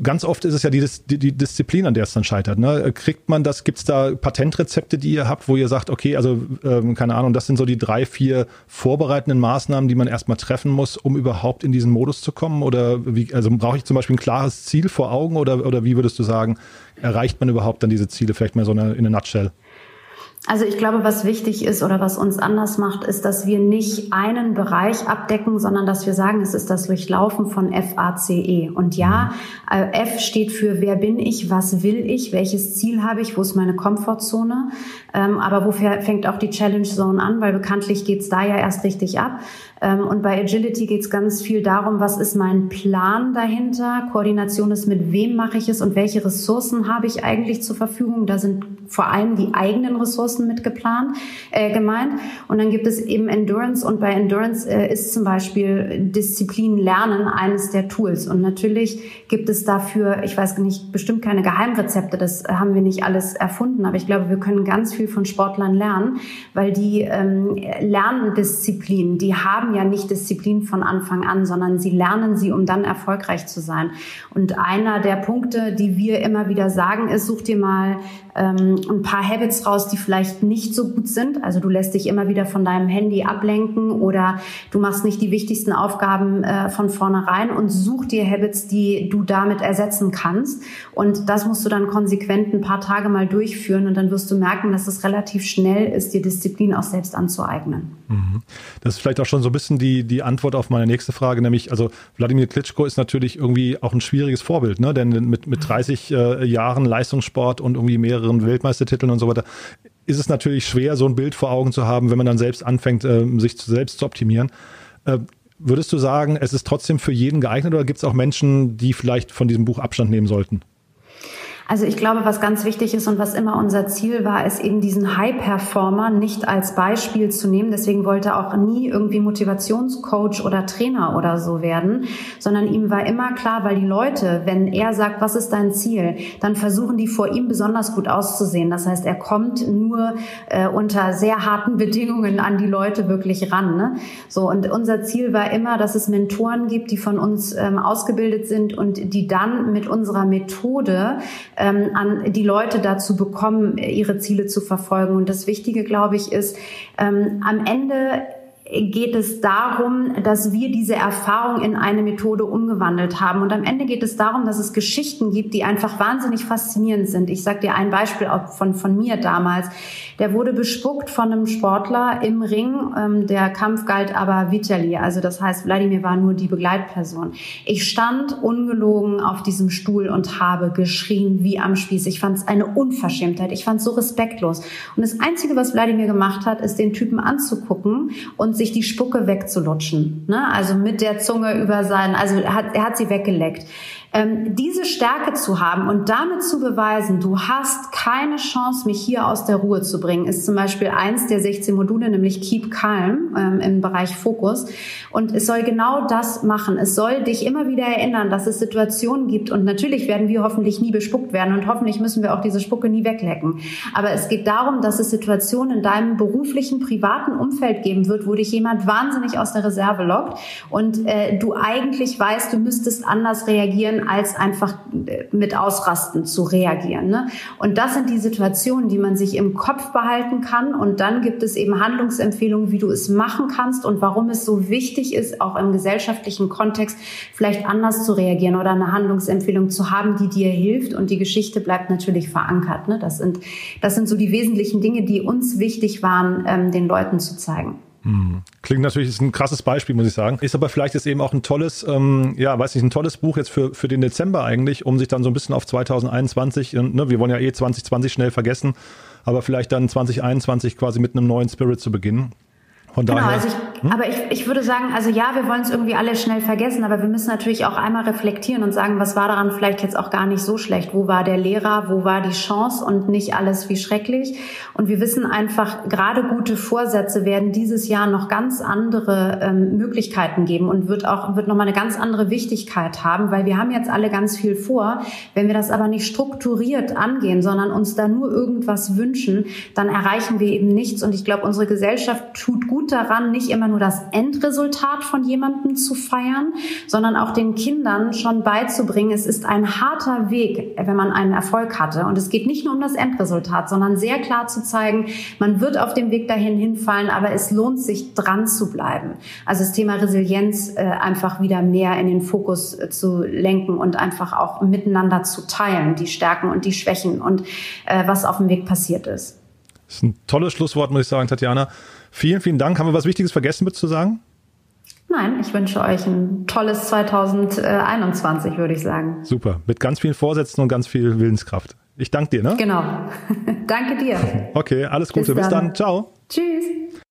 Speaker 4: Ganz oft ist es ja die, die, die Disziplin, an der es dann scheitert. Ne? Kriegt man das, gibt es da Patentrezepte, die ihr habt, wo ihr sagt, okay, also ähm, keine Ahnung, das sind so die drei, vier vorbereitenden Maßnahmen, die man erstmal treffen muss, um überhaupt in diesen Modus zu kommen? Oder wie, also brauche ich zum Beispiel ein klares Ziel vor Augen oder, oder wie würdest du sagen, erreicht man überhaupt dann diese Ziele? Vielleicht mal so eine, in a nutshell.
Speaker 2: Also ich glaube, was wichtig ist oder was uns anders macht, ist, dass wir nicht einen Bereich abdecken, sondern dass wir sagen, es ist das Durchlaufen von FACE. Und ja, äh, F steht für wer bin ich, was will ich, welches Ziel habe ich, wo ist meine Komfortzone. Ähm, aber wo fängt auch die Challenge Zone an, weil bekanntlich geht's da ja erst richtig ab. Ähm, und bei Agility geht es ganz viel darum, was ist mein Plan dahinter. Koordination ist, mit wem mache ich es und welche Ressourcen habe ich eigentlich zur Verfügung. Da sind vor allem die eigenen Ressourcen mit geplant, äh, gemeint. Und dann gibt es eben Endurance und bei Endurance äh, ist zum Beispiel Disziplin Lernen eines der Tools. Und natürlich gibt es dafür, ich weiß nicht, bestimmt keine Geheimrezepte, das haben wir nicht alles erfunden, aber ich glaube, wir können ganz viel von Sportlern lernen, weil die ähm, Lerndisziplin, die haben ja nicht Disziplin von Anfang an, sondern sie lernen sie, um dann erfolgreich zu sein. Und einer der Punkte, die wir immer wieder sagen, ist, such dir mal ähm, ein paar Habits raus, die vielleicht nicht so gut sind. Also du lässt dich immer wieder von deinem Handy ablenken oder du machst nicht die wichtigsten Aufgaben äh, von vornherein und such dir Habits, die du damit ersetzen kannst. Und das musst du dann konsequent ein paar Tage mal durchführen und dann wirst du merken, dass es relativ schnell ist, dir Disziplin auch selbst anzueignen.
Speaker 4: Mhm. Das ist vielleicht auch schon so ein bisschen die, die Antwort auf meine nächste Frage, nämlich, also Wladimir Klitschko ist natürlich irgendwie auch ein schwieriges Vorbild, ne? denn mit, mit 30 äh, Jahren Leistungssport und irgendwie mehreren Weltmeistertiteln und so weiter, ist es natürlich schwer, so ein Bild vor Augen zu haben, wenn man dann selbst anfängt, äh, sich selbst zu optimieren. Äh, würdest du sagen, es ist trotzdem für jeden geeignet oder gibt es auch Menschen, die vielleicht von diesem Buch Abstand nehmen sollten?
Speaker 2: Also ich glaube, was ganz wichtig ist und was immer unser Ziel war, ist eben diesen High-Performer nicht als Beispiel zu nehmen. Deswegen wollte er auch nie irgendwie Motivationscoach oder Trainer oder so werden, sondern ihm war immer klar, weil die Leute, wenn er sagt, was ist dein Ziel, dann versuchen die vor ihm besonders gut auszusehen. Das heißt, er kommt nur äh, unter sehr harten Bedingungen an die Leute wirklich ran. Ne? So und unser Ziel war immer, dass es Mentoren gibt, die von uns ähm, ausgebildet sind und die dann mit unserer Methode ähm, an die Leute dazu bekommen, ihre Ziele zu verfolgen. Und das Wichtige, glaube ich, ist, ähm, am Ende geht es darum, dass wir diese Erfahrung in eine Methode umgewandelt haben. Und am Ende geht es darum, dass es Geschichten gibt, die einfach wahnsinnig faszinierend sind. Ich sage dir ein Beispiel von, von mir damals. Der wurde bespuckt von einem Sportler im Ring. Ähm, der Kampf galt aber Vitali. Also das heißt, Wladimir war nur die Begleitperson. Ich stand ungelogen auf diesem Stuhl und habe geschrien wie am Spieß. Ich fand es eine Unverschämtheit. Ich fand es so respektlos. Und das Einzige, was Wladimir gemacht hat, ist den Typen anzugucken und sich die Spucke wegzulutschen. Ne? Also mit der Zunge über seinen, also er hat, er hat sie weggeleckt ähm, diese Stärke zu haben und damit zu beweisen, du hast keine Chance, mich hier aus der Ruhe zu bringen, ist zum Beispiel eins der 16 Module, nämlich Keep Calm ähm, im Bereich Fokus. Und es soll genau das machen. Es soll dich immer wieder erinnern, dass es Situationen gibt und natürlich werden wir hoffentlich nie bespuckt werden und hoffentlich müssen wir auch diese Spucke nie weglecken. Aber es geht darum, dass es Situationen in deinem beruflichen, privaten Umfeld geben wird, wo dich jemand wahnsinnig aus der Reserve lockt und äh, du eigentlich weißt, du müsstest anders reagieren als einfach äh, mit Ausrasten zu reagieren. Ne? Und das sind die Situationen, die man sich im Kopf behalten kann. Und dann gibt es eben Handlungsempfehlungen, wie du es machen kannst und warum es so wichtig ist, auch im gesellschaftlichen Kontext vielleicht anders zu reagieren oder eine Handlungsempfehlung zu haben, die dir hilft. Und die Geschichte bleibt natürlich verankert. Ne? Das, sind, das sind so die wesentlichen Dinge, die uns wichtig waren, ähm, den Leuten zu zeigen.
Speaker 4: Klingt natürlich, ist ein krasses Beispiel, muss ich sagen. Ist aber vielleicht jetzt eben auch ein tolles, ähm, ja, weiß nicht, ein tolles Buch jetzt für, für den Dezember eigentlich, um sich dann so ein bisschen auf 2021, ne, wir wollen ja eh 2020 schnell vergessen, aber vielleicht dann 2021 quasi mit einem neuen Spirit zu beginnen. Von
Speaker 2: genau,
Speaker 4: daher,
Speaker 2: also ich, hm? aber ich, ich würde sagen, also ja, wir wollen es irgendwie alle schnell vergessen, aber wir müssen natürlich auch einmal reflektieren und sagen, was war daran vielleicht jetzt auch gar nicht so schlecht? Wo war der Lehrer? Wo war die Chance und nicht alles wie schrecklich? Und wir wissen einfach, gerade gute Vorsätze werden dieses Jahr noch ganz andere ähm, Möglichkeiten geben und wird auch, wird nochmal eine ganz andere Wichtigkeit haben, weil wir haben jetzt alle ganz viel vor. Wenn wir das aber nicht strukturiert angehen, sondern uns da nur irgendwas wünschen, dann erreichen wir eben nichts. Und ich glaube, unsere Gesellschaft tut gut daran, nicht immer nur das Endresultat von jemandem zu feiern, sondern auch den Kindern schon beizubringen, es ist ein harter Weg, wenn man einen Erfolg hatte. Und es geht nicht nur um das Endresultat, sondern sehr klar zu zeigen, man wird auf dem Weg dahin hinfallen, aber es lohnt sich dran zu bleiben. Also das Thema Resilienz äh, einfach wieder mehr in den Fokus äh, zu lenken und einfach auch miteinander zu teilen, die Stärken und die Schwächen und äh, was auf dem Weg passiert ist.
Speaker 4: Das ist ein tolles Schlusswort, muss ich sagen, Tatjana. Vielen, vielen Dank. Haben wir was Wichtiges vergessen mit zu sagen?
Speaker 2: Nein, ich wünsche euch ein tolles 2021, würde ich sagen.
Speaker 4: Super, mit ganz vielen Vorsätzen und ganz viel Willenskraft. Ich danke dir, ne?
Speaker 2: Genau. danke dir.
Speaker 4: Okay, alles Gute. Bis dann. Bis dann. Ciao.
Speaker 2: Tschüss.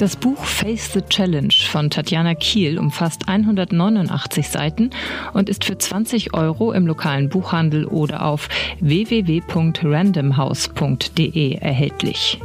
Speaker 1: Das Buch Face the Challenge von Tatjana Kiel umfasst 189 Seiten und ist für 20 Euro im lokalen Buchhandel oder auf www.randomhouse.de erhältlich.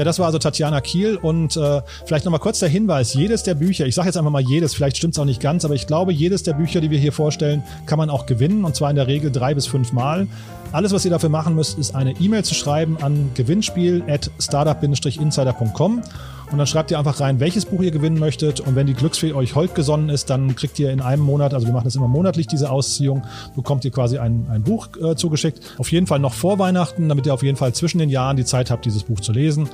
Speaker 4: Ja, das war also Tatjana Kiel und äh, vielleicht nochmal kurz der Hinweis, jedes der Bücher, ich sage jetzt einfach mal jedes, vielleicht stimmt es auch nicht ganz, aber ich glaube, jedes der Bücher, die wir hier vorstellen, kann man auch gewinnen und zwar in der Regel drei bis fünf Mal. Alles, was ihr dafür machen müsst, ist eine E-Mail zu schreiben an gewinnspiel at startup-insider.com und dann schreibt ihr einfach rein, welches Buch ihr gewinnen möchtet. Und wenn die Glücksfee euch heute gesonnen ist, dann kriegt ihr in einem Monat, also wir machen das immer monatlich, diese Ausziehung, bekommt ihr quasi ein, ein Buch äh, zugeschickt. Auf jeden Fall noch vor Weihnachten, damit ihr auf jeden Fall zwischen den Jahren die Zeit habt, dieses Buch zu lesen.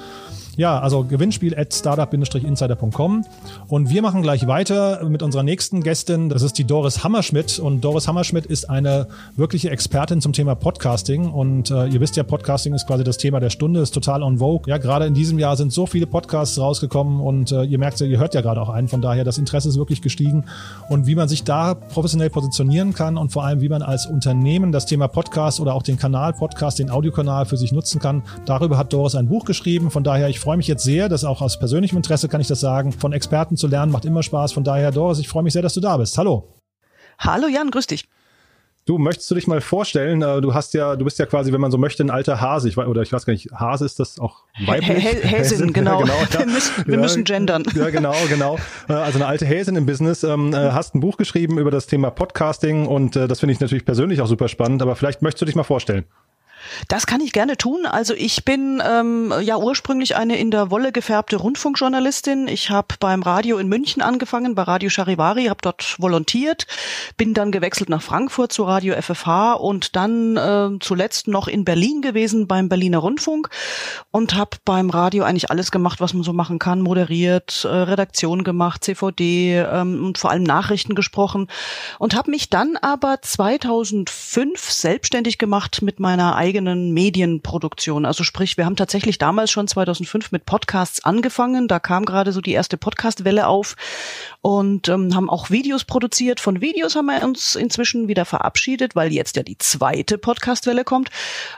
Speaker 4: Ja, also Gewinnspiel at startup-insider.com. Und wir machen gleich weiter mit unserer nächsten Gästin. Das ist die Doris Hammerschmidt. Und Doris Hammerschmidt ist eine wirkliche Expertin zum Thema Podcasting. Und äh, ihr wisst ja, Podcasting ist quasi das Thema der Stunde, ist total on vogue. Ja, gerade in diesem Jahr sind so viele Podcasts rausgekommen und äh, ihr merkt ja, ihr hört ja gerade auch einen. Von daher, das Interesse ist wirklich gestiegen. Und wie man sich da professionell positionieren kann und vor allem, wie man als Unternehmen das Thema Podcast oder auch den Kanal Podcast, den Audiokanal für sich nutzen kann, darüber hat Doris ein Buch geschrieben. Von daher, ich freue mich jetzt sehr, dass auch aus persönlichem Interesse kann ich das sagen, von Experten zu lernen, macht immer Spaß. Von daher, Doris, ich freue mich sehr, dass du da bist. Hallo.
Speaker 3: Hallo Jan, grüß dich.
Speaker 4: Du, möchtest du dich mal vorstellen, äh, du hast ja, du bist ja quasi, wenn man so möchte, ein alter Hase. Ich, oder ich weiß gar nicht, Hase ist das auch weiblich?
Speaker 3: Häsin, genau. Ja, genau ja. Wir, müssen, wir ja, müssen gendern.
Speaker 4: Ja, genau, genau. Äh, also eine alte Häsin im Business. Ähm, äh, hast ein Buch geschrieben über das Thema Podcasting und das finde ich natürlich persönlich auch super spannend, aber vielleicht möchtest du dich mal vorstellen.
Speaker 3: Das kann ich gerne tun. Also ich bin ähm, ja ursprünglich eine in der Wolle gefärbte Rundfunkjournalistin. Ich habe beim Radio in München angefangen, bei Radio Charivari, habe dort volontiert, bin dann gewechselt nach Frankfurt zu Radio FFH und dann äh, zuletzt noch in Berlin gewesen beim Berliner Rundfunk und habe beim Radio eigentlich alles gemacht, was man so machen kann, moderiert, äh, Redaktion gemacht, CVD ähm, und vor allem Nachrichten gesprochen und habe mich dann aber 2005 selbstständig gemacht mit meiner eigenen eigenen Medienproduktion. Also sprich, wir haben tatsächlich damals schon 2005 mit Podcasts angefangen. Da kam gerade so die erste Podcastwelle auf und ähm, haben auch Videos produziert. Von Videos haben wir uns inzwischen wieder verabschiedet, weil jetzt ja die zweite Podcastwelle kommt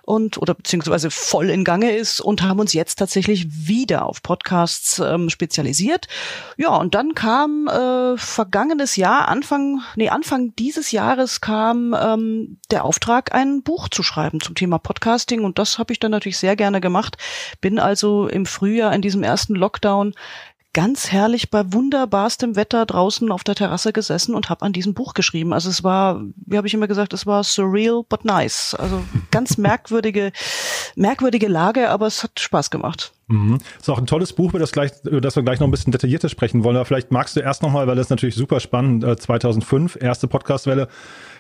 Speaker 3: und oder beziehungsweise voll in Gange ist und haben uns jetzt tatsächlich wieder auf Podcasts ähm, spezialisiert. Ja, und dann kam äh, vergangenes Jahr, Anfang, nee, Anfang dieses Jahres kam ähm, der Auftrag, ein Buch zu schreiben zum Thema Podcasting und das habe ich dann natürlich sehr gerne gemacht. Bin also im Frühjahr in diesem ersten Lockdown ganz herrlich bei wunderbarstem Wetter draußen auf der Terrasse gesessen und habe an diesem Buch geschrieben. Also es war, wie habe ich immer gesagt, es war surreal but nice. Also ganz merkwürdige, merkwürdige Lage, aber es hat Spaß gemacht.
Speaker 4: Mhm. Ist auch ein tolles Buch, über das, gleich, über das wir gleich noch ein bisschen detaillierter sprechen wollen. Aber vielleicht magst du erst nochmal, weil das natürlich super spannend, 2005, äh, erste Podcastwelle,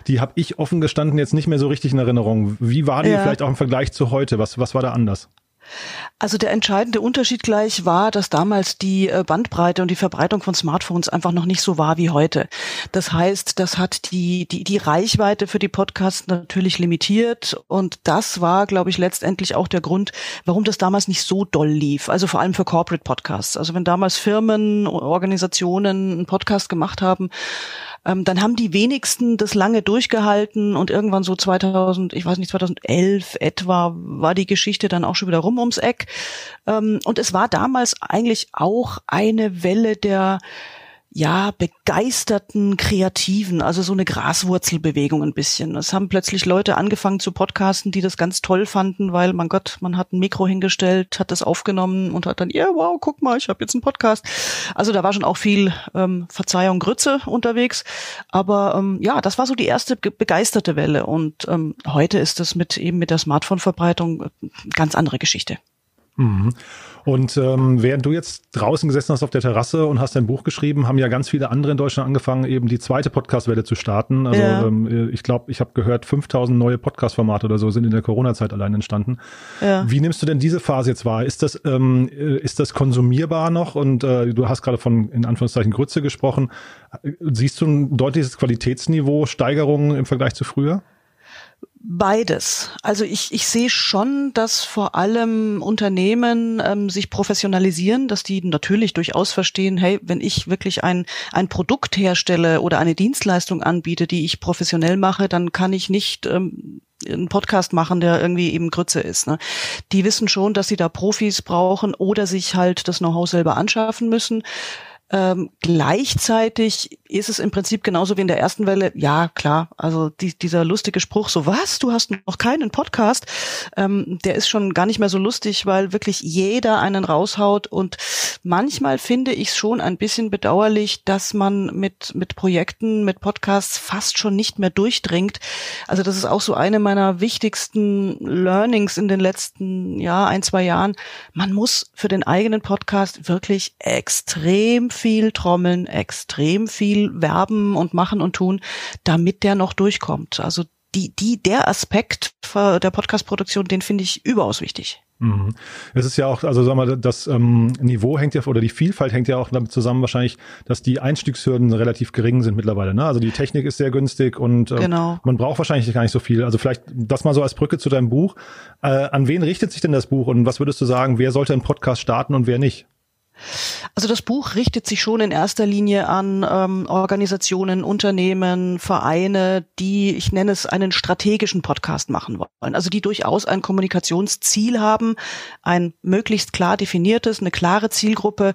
Speaker 4: die habe ich offen gestanden jetzt nicht mehr so richtig in Erinnerung. Wie war die ja. vielleicht auch im Vergleich zu heute? Was, was war da anders?
Speaker 3: Also der entscheidende Unterschied gleich war, dass damals die äh, Bandbreite und die Verbreitung von Smartphones einfach noch nicht so war wie heute. Das heißt, das hat die, die, die Reichweite für die Podcasts natürlich limitiert und das war, glaube ich, letztendlich auch der Grund, warum das damals nicht so doll lief. Also vor allem für Corporate Podcasts. Also wenn damals Firmen, Organisationen einen Podcast gemacht haben, ähm, dann haben die wenigsten das lange durchgehalten und irgendwann so 2000, ich weiß nicht, 2011 etwa war die Geschichte dann auch schon wieder rum ums Eck. Ähm, und es war damals eigentlich auch eine Welle der ja, begeisterten Kreativen, also so eine Graswurzelbewegung ein bisschen. Es haben plötzlich Leute angefangen zu podcasten, die das ganz toll fanden, weil, mein Gott, man hat ein Mikro hingestellt, hat das aufgenommen und hat dann, ja, yeah, wow, guck mal, ich habe jetzt einen Podcast. Also da war schon auch viel ähm, Verzeihung Grütze unterwegs. Aber ähm, ja, das war so die erste begeisterte Welle. Und ähm, heute ist es mit eben mit der Smartphone-Verbreitung äh, ganz andere Geschichte.
Speaker 4: Mhm. Und ähm, während du jetzt draußen gesessen hast auf der Terrasse und hast dein Buch geschrieben, haben ja ganz viele andere in Deutschland angefangen, eben die zweite Podcastwelle zu starten. Also ja. ähm, ich glaube, ich habe gehört, 5000 neue Podcast-Formate oder so sind in der Corona-Zeit allein entstanden. Ja. Wie nimmst du denn diese Phase jetzt wahr? Ist das, ähm, ist das konsumierbar noch? Und äh, du hast gerade von, in Anführungszeichen, Grütze gesprochen. Siehst du ein deutliches Qualitätsniveau, Steigerungen im Vergleich zu früher?
Speaker 3: Beides. Also ich, ich sehe schon, dass vor allem Unternehmen ähm, sich professionalisieren, dass die natürlich durchaus verstehen, hey, wenn ich wirklich ein, ein Produkt herstelle oder eine Dienstleistung anbiete, die ich professionell mache, dann kann ich nicht ähm, einen Podcast machen, der irgendwie eben Grütze ist. Ne? Die wissen schon, dass sie da Profis brauchen oder sich halt das Know-how selber anschaffen müssen. Ähm, gleichzeitig ist es im Prinzip genauso wie in der ersten Welle. Ja, klar. Also die, dieser lustige Spruch, so was, du hast noch keinen Podcast, ähm, der ist schon gar nicht mehr so lustig, weil wirklich jeder einen raushaut. Und manchmal finde ich es schon ein bisschen bedauerlich, dass man mit, mit Projekten, mit Podcasts fast schon nicht mehr durchdringt. Also das ist auch so eine meiner wichtigsten Learnings in den letzten, ja, ein, zwei Jahren. Man muss für den eigenen Podcast wirklich extrem viel trommeln, extrem viel werben und machen und tun, damit der noch durchkommt. Also die, die, der Aspekt der Podcast-Produktion, den finde ich überaus wichtig.
Speaker 4: Mhm. Es ist ja auch, also sagen wir, das ähm, Niveau hängt ja oder die Vielfalt hängt ja auch damit zusammen wahrscheinlich, dass die Einstiegshürden relativ gering sind mittlerweile. Ne? Also die Technik ist sehr günstig und äh, genau. man braucht wahrscheinlich gar nicht so viel. Also vielleicht das mal so als Brücke zu deinem Buch. Äh, an wen richtet sich denn das Buch und was würdest du sagen, wer sollte einen Podcast starten und wer nicht?
Speaker 3: Also das Buch richtet sich schon in erster Linie an ähm, Organisationen, Unternehmen, Vereine, die, ich nenne es, einen strategischen Podcast machen wollen. Also die durchaus ein Kommunikationsziel haben, ein möglichst klar definiertes, eine klare Zielgruppe,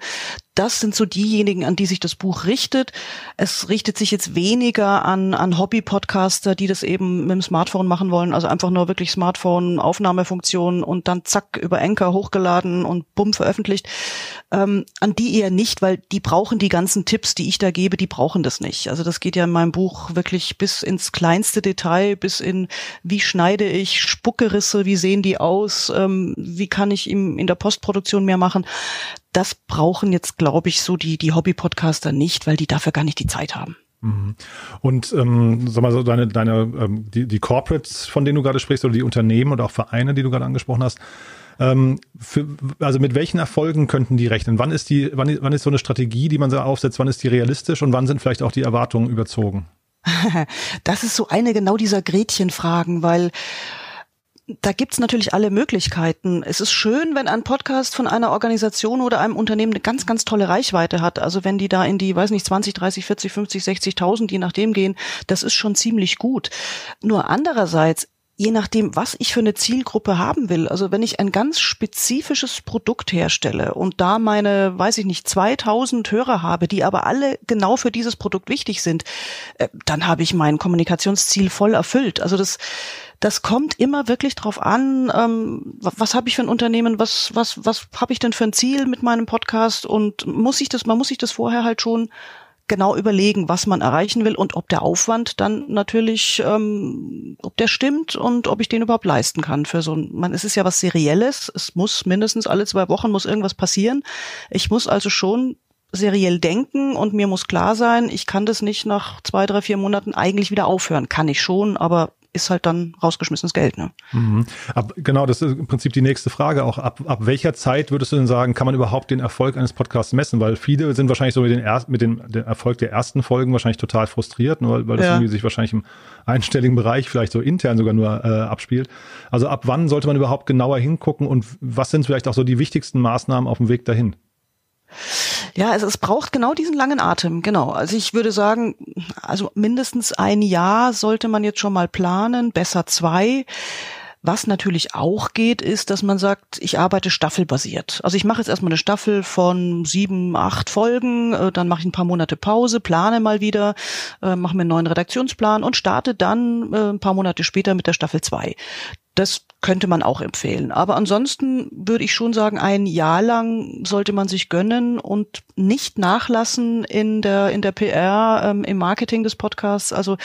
Speaker 3: das sind so diejenigen, an die sich das Buch richtet. Es richtet sich jetzt weniger an, an Hobby-Podcaster, die das eben mit dem Smartphone machen wollen, also einfach nur wirklich Smartphone-Aufnahmefunktion und dann zack über Anchor hochgeladen und bumm veröffentlicht. Ähm, an die eher nicht, weil die brauchen die ganzen Tipps, die ich da gebe, die brauchen das nicht. Also das geht ja in meinem Buch wirklich bis ins kleinste Detail, bis in wie schneide ich Spuckerisse, wie sehen die aus, ähm, wie kann ich im, in der Postproduktion mehr machen das brauchen jetzt, glaube ich, so die, die Hobby-Podcaster nicht, weil die dafür gar nicht die Zeit haben.
Speaker 4: Mhm. Und ähm, sag mal so deine, deine ähm, die, die Corporates, von denen du gerade sprichst, oder die Unternehmen oder auch Vereine, die du gerade angesprochen hast, ähm, für, also mit welchen Erfolgen könnten die rechnen? Wann ist die, wann, wann ist so eine Strategie, die man so aufsetzt, wann ist die realistisch und wann sind vielleicht auch die Erwartungen überzogen?
Speaker 3: Das ist so eine genau dieser Gretchenfragen, weil da gibt's natürlich alle Möglichkeiten. Es ist schön, wenn ein Podcast von einer Organisation oder einem Unternehmen eine ganz, ganz tolle Reichweite hat. Also wenn die da in die, weiß nicht, 20, 30, 40, 50, 60.000, je nachdem gehen, das ist schon ziemlich gut. Nur andererseits je nachdem, was ich für eine Zielgruppe haben will. Also wenn ich ein ganz spezifisches Produkt herstelle und da meine, weiß ich nicht, 2000 Hörer habe, die aber alle genau für dieses Produkt wichtig sind, äh, dann habe ich mein Kommunikationsziel voll erfüllt. Also das, das kommt immer wirklich drauf an, ähm, was habe ich für ein Unternehmen, was, was, was habe ich denn für ein Ziel mit meinem Podcast und muss ich das, man muss sich das vorher halt schon genau überlegen, was man erreichen will und ob der Aufwand dann natürlich, ähm, ob der stimmt und ob ich den überhaupt leisten kann für so ein, man, es ist ja was Serielles, es muss mindestens alle zwei Wochen muss irgendwas passieren. Ich muss also schon seriell denken und mir muss klar sein, ich kann das nicht nach zwei, drei, vier Monaten eigentlich wieder aufhören. Kann ich schon, aber ist halt dann rausgeschmissenes Geld. Ne?
Speaker 4: Mhm. Ab, genau, das ist im Prinzip die nächste Frage auch. Ab, ab welcher Zeit würdest du denn sagen, kann man überhaupt den Erfolg eines Podcasts messen? Weil viele sind wahrscheinlich so mit, den er, mit dem, dem Erfolg der ersten Folgen wahrscheinlich total frustriert, nur weil, weil das ja. irgendwie sich wahrscheinlich im einstelligen Bereich vielleicht so intern sogar nur äh, abspielt. Also ab wann sollte man überhaupt genauer hingucken und was sind vielleicht auch so die wichtigsten Maßnahmen auf dem Weg dahin?
Speaker 3: Ja, also es braucht genau diesen langen Atem, genau. Also ich würde sagen, also mindestens ein Jahr sollte man jetzt schon mal planen, besser zwei. Was natürlich auch geht, ist, dass man sagt, ich arbeite staffelbasiert. Also ich mache jetzt erstmal eine Staffel von sieben, acht Folgen, äh, dann mache ich ein paar Monate Pause, plane mal wieder, äh, mache mir einen neuen Redaktionsplan und starte dann äh, ein paar Monate später mit der Staffel zwei. Das könnte man auch empfehlen. Aber ansonsten würde ich schon sagen, ein Jahr lang sollte man sich gönnen und nicht nachlassen in der, in der PR, ähm, im Marketing des Podcasts. Also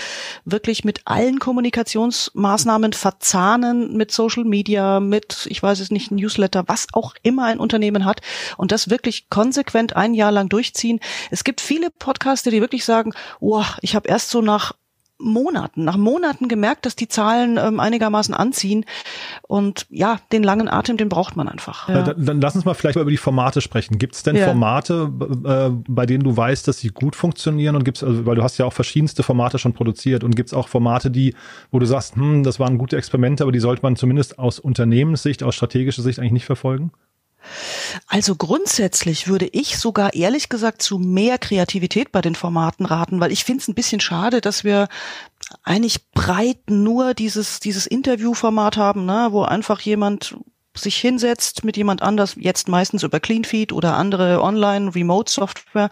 Speaker 3: wirklich mit allen Kommunikationsmaßnahmen verzahnen, mit Social Media, mit, ich weiß es nicht, Newsletter, was auch immer ein Unternehmen hat und das wirklich konsequent ein Jahr lang durchziehen. Es gibt viele Podcaster, die wirklich sagen, oh, ich habe erst so nach Monaten, nach Monaten gemerkt, dass die Zahlen ähm, einigermaßen anziehen. Und ja, den langen Atem, den braucht man einfach.
Speaker 4: Ja. Dann, dann lass uns mal vielleicht mal über die Formate sprechen. Gibt es denn ja. Formate, äh, bei denen du weißt, dass sie gut funktionieren? Und gibt's, also, weil du hast ja auch verschiedenste Formate schon produziert und gibt es auch Formate, die, wo du sagst, hm, das waren gute Experimente, aber die sollte man zumindest aus Unternehmenssicht, aus strategischer Sicht eigentlich nicht verfolgen?
Speaker 3: Also grundsätzlich würde ich sogar ehrlich gesagt zu mehr Kreativität bei den Formaten raten, weil ich finde es ein bisschen schade, dass wir eigentlich breit nur dieses, dieses Interviewformat haben, ne, wo einfach jemand sich hinsetzt mit jemand anders, jetzt meistens über CleanFeed oder andere Online-Remote-Software,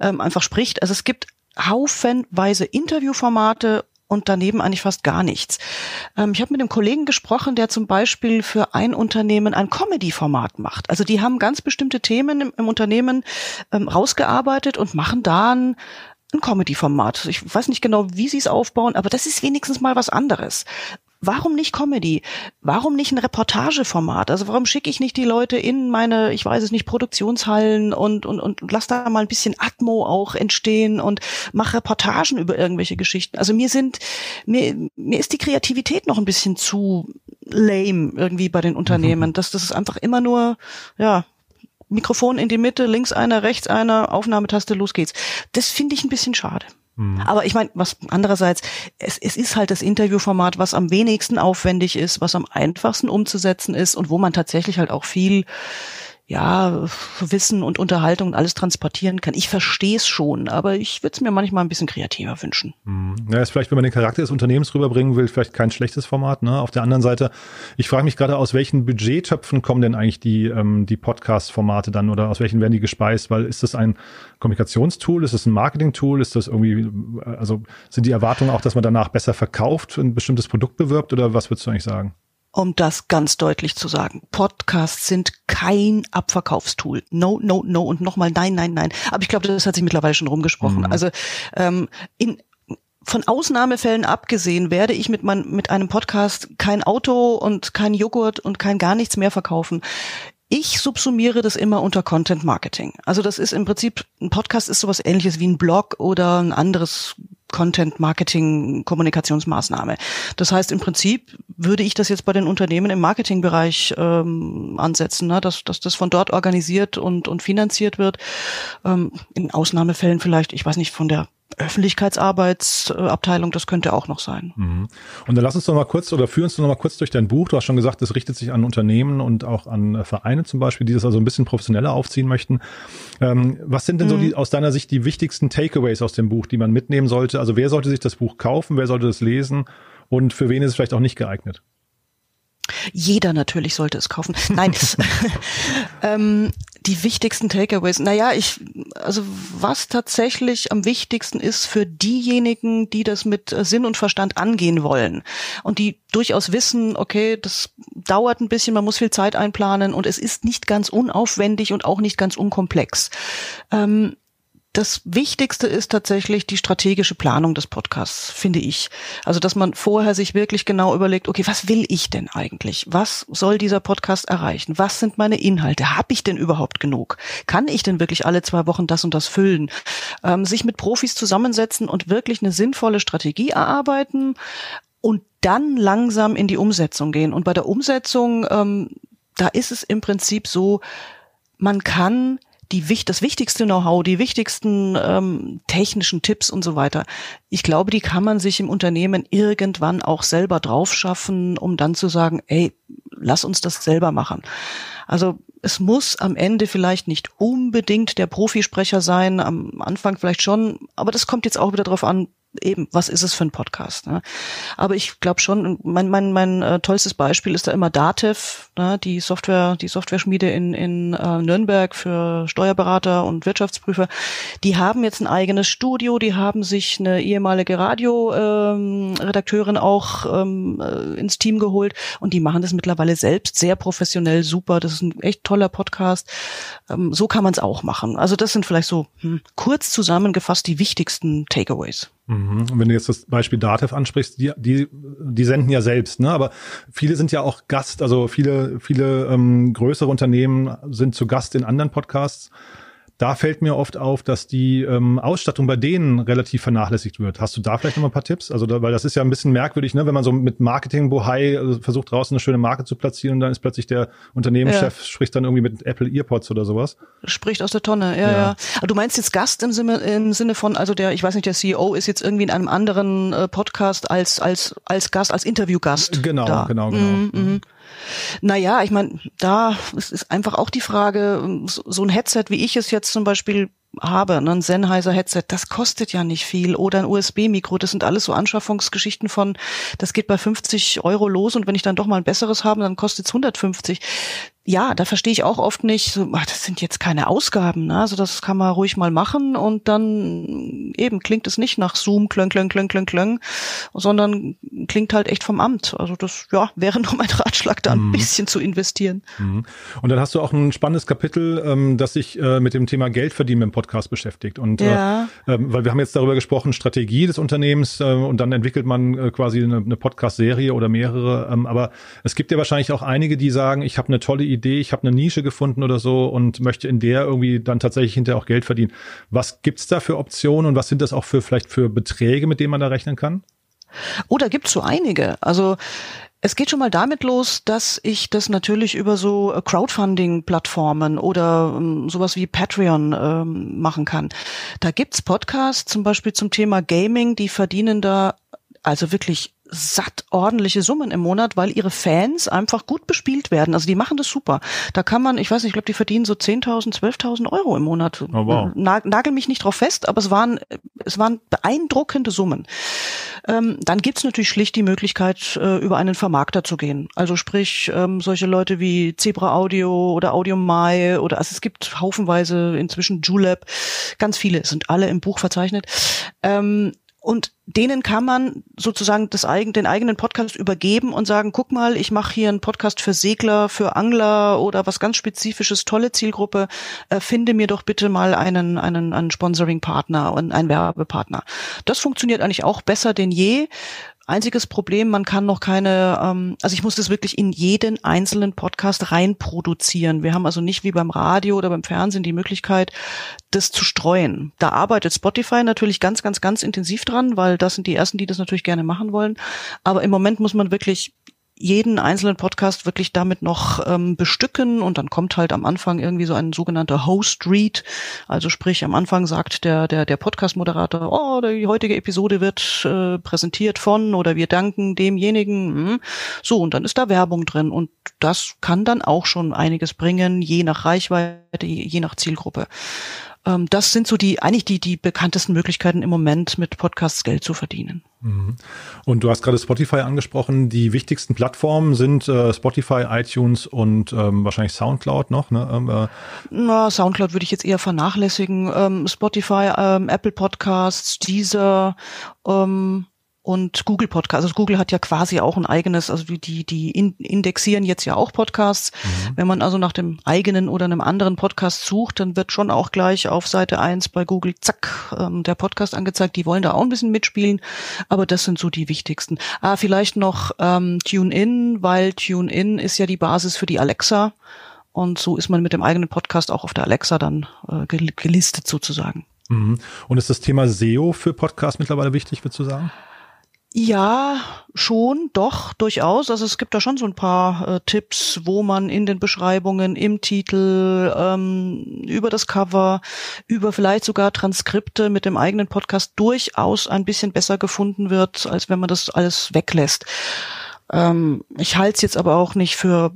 Speaker 3: ähm, einfach spricht. Also es gibt haufenweise Interviewformate und daneben eigentlich fast gar nichts. Ähm, ich habe mit einem Kollegen gesprochen, der zum Beispiel für ein Unternehmen ein Comedy-Format macht. Also die haben ganz bestimmte Themen im, im Unternehmen ähm, rausgearbeitet und machen da ein, ein Comedy-Format. Ich weiß nicht genau, wie sie es aufbauen, aber das ist wenigstens mal was anderes. Warum nicht Comedy? Warum nicht ein Reportageformat? Also warum schicke ich nicht die Leute in meine, ich weiß es nicht, Produktionshallen und, und, und lass da mal ein bisschen Atmo auch entstehen und mache Reportagen über irgendwelche Geschichten. Also mir sind, mir, mir ist die Kreativität noch ein bisschen zu lame irgendwie bei den Unternehmen. Mhm. Das, das ist einfach immer nur, ja, Mikrofon in die Mitte, links einer, rechts einer, Aufnahmetaste, los geht's. Das finde ich ein bisschen schade. Mhm. Aber ich meine, was andererseits, es, es ist halt das Interviewformat, was am wenigsten aufwendig ist, was am einfachsten umzusetzen ist und wo man tatsächlich halt auch viel ja, Wissen und Unterhaltung und alles transportieren kann. Ich verstehe es schon, aber ich würde es mir manchmal ein bisschen kreativer wünschen.
Speaker 4: Hm. Ja, ist vielleicht, wenn man den Charakter des Unternehmens rüberbringen will, vielleicht kein schlechtes Format. Ne? Auf der anderen Seite, ich frage mich gerade, aus welchen Budgettöpfen kommen denn eigentlich die, ähm, die Podcast-Formate dann oder aus welchen werden die gespeist? Weil ist das ein Kommunikationstool, ist das ein Marketing-Tool, ist das irgendwie, also sind die Erwartungen auch, dass man danach besser verkauft, ein bestimmtes Produkt bewirbt oder was würdest du eigentlich sagen?
Speaker 3: Um das ganz deutlich zu sagen. Podcasts sind kein Abverkaufstool. No, no, no und nochmal nein, nein, nein. Aber ich glaube, das hat sich mittlerweile schon rumgesprochen. Mhm. Also ähm, in von Ausnahmefällen abgesehen werde ich mit, mein, mit einem Podcast kein Auto und kein Joghurt und kein gar nichts mehr verkaufen. Ich subsumiere das immer unter Content Marketing. Also das ist im Prinzip, ein Podcast ist sowas ähnliches wie ein Blog oder ein anderes Content Marketing Kommunikationsmaßnahme. Das heißt, im Prinzip würde ich das jetzt bei den Unternehmen im Marketingbereich ähm, ansetzen, ne? dass, dass das von dort organisiert und, und finanziert wird. Ähm, in Ausnahmefällen vielleicht, ich weiß nicht, von der Öffentlichkeitsarbeitsabteilung, das könnte auch noch sein.
Speaker 4: Mhm. Und dann lass uns doch mal kurz oder führ uns doch mal kurz durch dein Buch. Du hast schon gesagt, es richtet sich an Unternehmen und auch an äh, Vereine zum Beispiel, die das also ein bisschen professioneller aufziehen möchten. Ähm, was sind denn mhm. so die, aus deiner Sicht die wichtigsten Takeaways aus dem Buch, die man mitnehmen sollte? Also wer sollte sich das Buch kaufen? Wer sollte es lesen? Und für wen ist es vielleicht auch nicht geeignet?
Speaker 3: Jeder natürlich sollte es kaufen. Nein, ähm, die wichtigsten Takeaways. Naja, ich, also was tatsächlich am wichtigsten ist für diejenigen, die das mit äh, Sinn und Verstand angehen wollen und die durchaus wissen, okay, das dauert ein bisschen, man muss viel Zeit einplanen und es ist nicht ganz unaufwendig und auch nicht ganz unkomplex. Ähm, das Wichtigste ist tatsächlich die strategische Planung des Podcasts, finde ich. Also, dass man vorher sich wirklich genau überlegt, okay, was will ich denn eigentlich? Was soll dieser Podcast erreichen? Was sind meine Inhalte? Habe ich denn überhaupt genug? Kann ich denn wirklich alle zwei Wochen das und das füllen? Ähm, sich mit Profis zusammensetzen und wirklich eine sinnvolle Strategie erarbeiten und dann langsam in die Umsetzung gehen. Und bei der Umsetzung, ähm, da ist es im Prinzip so, man kann die, das wichtigste Know-how, die wichtigsten ähm, technischen Tipps und so weiter. Ich glaube, die kann man sich im Unternehmen irgendwann auch selber drauf schaffen, um dann zu sagen, ey, lass uns das selber machen. Also es muss am Ende vielleicht nicht unbedingt der Profisprecher sein, am Anfang vielleicht schon, aber das kommt jetzt auch wieder darauf an, eben, was ist es für ein Podcast? Ne? Aber ich glaube schon, mein, mein, mein äh, tollstes Beispiel ist da immer Datev, ne? die Software, die Software-Schmiede in, in äh, Nürnberg für Steuerberater und Wirtschaftsprüfer. Die haben jetzt ein eigenes Studio, die haben sich eine ehemalige Radioredakteurin ähm, auch ähm, äh, ins Team geholt und die machen das mittlerweile selbst sehr professionell, super. Das ist ein echt toller Podcast. Ähm, so kann man es auch machen. Also das sind vielleicht so hm, kurz zusammengefasst die wichtigsten Takeaways.
Speaker 4: Mhm. Und wenn du jetzt das Beispiel Datev ansprichst, die, die, die senden ja selbst, ne? Aber viele sind ja auch Gast, also viele, viele ähm, größere Unternehmen sind zu Gast in anderen Podcasts da fällt mir oft auf, dass die ähm, Ausstattung bei denen relativ vernachlässigt wird. Hast du da vielleicht noch ein paar Tipps? Also, da, weil das ist ja ein bisschen merkwürdig, ne? wenn man so mit Marketing Bohai also versucht draußen eine schöne Marke zu platzieren und dann ist plötzlich der Unternehmenschef ja. spricht dann irgendwie mit Apple Earpods oder sowas.
Speaker 3: Spricht aus der Tonne, ja, ja. ja. Aber du meinst jetzt Gast im Sinne, im Sinne von, also der, ich weiß nicht, der CEO ist jetzt irgendwie in einem anderen äh, Podcast als als als Gast, als Interviewgast.
Speaker 4: Genau,
Speaker 3: da.
Speaker 4: genau, genau. Mhm, mhm.
Speaker 3: Naja, ich meine, da ist, einfach auch die Frage, so, ein Headset, wie ich es jetzt zum Beispiel habe, ne, ein Sennheiser Headset, das kostet ja nicht viel. Oder ein USB-Mikro, das sind alles so Anschaffungsgeschichten von, das geht bei 50 Euro los und wenn ich dann doch mal ein besseres habe, dann kostet es 150 ja, da verstehe ich auch oft nicht, so, ach, das sind jetzt keine Ausgaben, ne? also das kann man ruhig mal machen und dann eben klingt es nicht nach Zoom, klöng, klöng, klöng, klöng, klöng, sondern klingt halt echt vom Amt. Also das, ja, wäre nur mein Ratschlag, da ein mhm. bisschen zu investieren.
Speaker 4: Mhm. Und dann hast du auch ein spannendes Kapitel, ähm, das sich äh, mit dem Thema Geldverdienen im Podcast beschäftigt. Und äh, ja. äh, weil wir haben jetzt darüber gesprochen, Strategie des Unternehmens äh, und dann entwickelt man äh, quasi eine, eine Podcast-Serie oder mehrere. Ähm, aber es gibt ja wahrscheinlich auch einige, die sagen, ich habe eine tolle Idee, Idee, ich habe eine Nische gefunden oder so und möchte in der irgendwie dann tatsächlich hinterher auch Geld verdienen. Was gibt's da für Optionen und was sind das auch für vielleicht für Beträge, mit denen man da rechnen kann?
Speaker 3: Oh, da gibt's so einige. Also es geht schon mal damit los, dass ich das natürlich über so Crowdfunding-Plattformen oder ähm, sowas wie Patreon ähm, machen kann. Da gibt's Podcasts zum Beispiel zum Thema Gaming, die verdienen da also wirklich satt ordentliche Summen im Monat, weil ihre Fans einfach gut bespielt werden. Also die machen das super. Da kann man, ich weiß nicht, ich glaube, die verdienen so 10.000, 12.000 Euro im Monat. Oh, wow. Nagel mich nicht drauf fest, aber es waren, es waren beeindruckende Summen. Ähm, dann gibt's natürlich schlicht die Möglichkeit, äh, über einen Vermarkter zu gehen. Also sprich, ähm, solche Leute wie Zebra Audio oder Audio Mai oder also es gibt haufenweise inzwischen Julep, ganz viele, sind alle im Buch verzeichnet. Ähm, und denen kann man sozusagen das den eigenen Podcast übergeben und sagen, guck mal, ich mache hier einen Podcast für Segler, für Angler oder was ganz Spezifisches, tolle Zielgruppe, äh, finde mir doch bitte mal einen, einen, einen Sponsoring-Partner und einen Werbepartner. Das funktioniert eigentlich auch besser denn je. Einziges Problem, man kann noch keine, ähm, also ich muss das wirklich in jeden einzelnen Podcast reinproduzieren. Wir haben also nicht wie beim Radio oder beim Fernsehen die Möglichkeit, das zu streuen. Da arbeitet Spotify natürlich ganz, ganz, ganz intensiv dran, weil das sind die ersten, die das natürlich gerne machen wollen. Aber im Moment muss man wirklich jeden einzelnen Podcast wirklich damit noch ähm, bestücken und dann kommt halt am Anfang irgendwie so ein sogenannter Host Read. Also sprich, am Anfang sagt der, der, der Podcast-Moderator, oh, die heutige Episode wird äh, präsentiert von oder wir danken demjenigen. Hm. So, und dann ist da Werbung drin und das kann dann auch schon einiges bringen, je nach Reichweite, je nach Zielgruppe ähm, das sind so die eigentlich die die bekanntesten Möglichkeiten im Moment mit Podcasts Geld zu verdienen.
Speaker 4: Mhm. Und du hast gerade Spotify angesprochen. Die wichtigsten Plattformen sind äh, Spotify, iTunes und ähm, wahrscheinlich SoundCloud noch. Ne? Ähm,
Speaker 3: äh. Na, SoundCloud würde ich jetzt eher vernachlässigen. Ähm, Spotify, ähm, Apple Podcasts, Deezer. Ähm, und Google Podcast. Also Google hat ja quasi auch ein eigenes, also die, die indexieren jetzt ja auch Podcasts. Mhm. Wenn man also nach dem eigenen oder einem anderen Podcast sucht, dann wird schon auch gleich auf Seite eins bei Google, zack, ähm, der Podcast angezeigt. Die wollen da auch ein bisschen mitspielen, aber das sind so die wichtigsten. Ah, vielleicht noch ähm, TuneIn, weil TuneIn ist ja die Basis für die Alexa. Und so ist man mit dem eigenen Podcast auch auf der Alexa dann äh, gelistet sozusagen.
Speaker 4: Mhm. Und ist das Thema SEO für Podcasts mittlerweile wichtig, würdest du sagen?
Speaker 3: Ja, schon, doch, durchaus. Also es gibt da schon so ein paar äh, Tipps, wo man in den Beschreibungen, im Titel, ähm, über das Cover, über vielleicht sogar Transkripte mit dem eigenen Podcast durchaus ein bisschen besser gefunden wird, als wenn man das alles weglässt. Ähm, ich halte es jetzt aber auch nicht für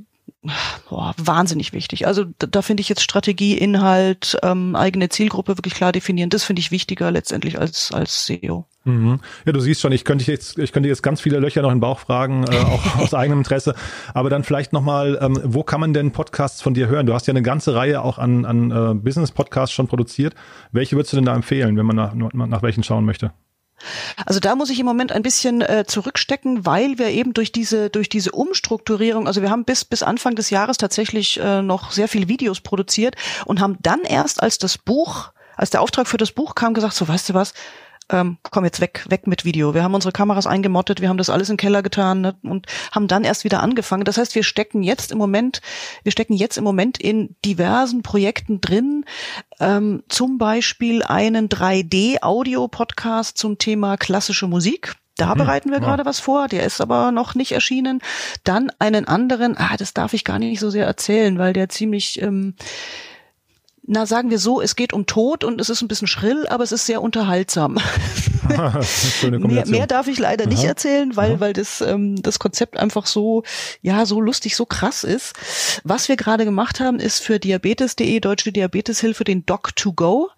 Speaker 3: boah, wahnsinnig wichtig. Also da, da finde ich jetzt Strategie, Inhalt, ähm, eigene Zielgruppe wirklich klar definieren. Das finde ich wichtiger letztendlich als als SEO.
Speaker 4: Mhm. Ja, du siehst schon, ich könnte jetzt, ich könnte jetzt ganz viele Löcher noch in den Bauch fragen, äh, auch aus eigenem Interesse. Aber dann vielleicht nochmal, ähm, wo kann man denn Podcasts von dir hören? Du hast ja eine ganze Reihe auch an, an äh, Business-Podcasts schon produziert. Welche würdest du denn da empfehlen, wenn man nach, nach welchen schauen möchte?
Speaker 3: Also da muss ich im Moment ein bisschen äh, zurückstecken, weil wir eben durch diese durch diese Umstrukturierung, also wir haben bis bis Anfang des Jahres tatsächlich äh, noch sehr viele Videos produziert und haben dann erst als das Buch, als der Auftrag für das Buch kam, gesagt, so weißt du was, ähm, komm jetzt weg, weg mit Video. Wir haben unsere Kameras eingemottet, wir haben das alles den Keller getan ne, und haben dann erst wieder angefangen. Das heißt, wir stecken jetzt im Moment, wir stecken jetzt im Moment in diversen Projekten drin, ähm, zum Beispiel einen 3D-Audio-Podcast zum Thema klassische Musik. Da hm, bereiten wir ja. gerade was vor, der ist aber noch nicht erschienen. Dann einen anderen, ah, das darf ich gar nicht so sehr erzählen, weil der ziemlich ähm, na sagen wir so, es geht um Tod und es ist ein bisschen schrill, aber es ist sehr unterhaltsam. mehr, mehr darf ich leider Aha. nicht erzählen, weil, Aha. weil das, ähm, das Konzept einfach so, ja, so lustig, so krass ist. Was wir gerade gemacht haben, ist für diabetes.de, Deutsche Diabeteshilfe, den Doc to Go.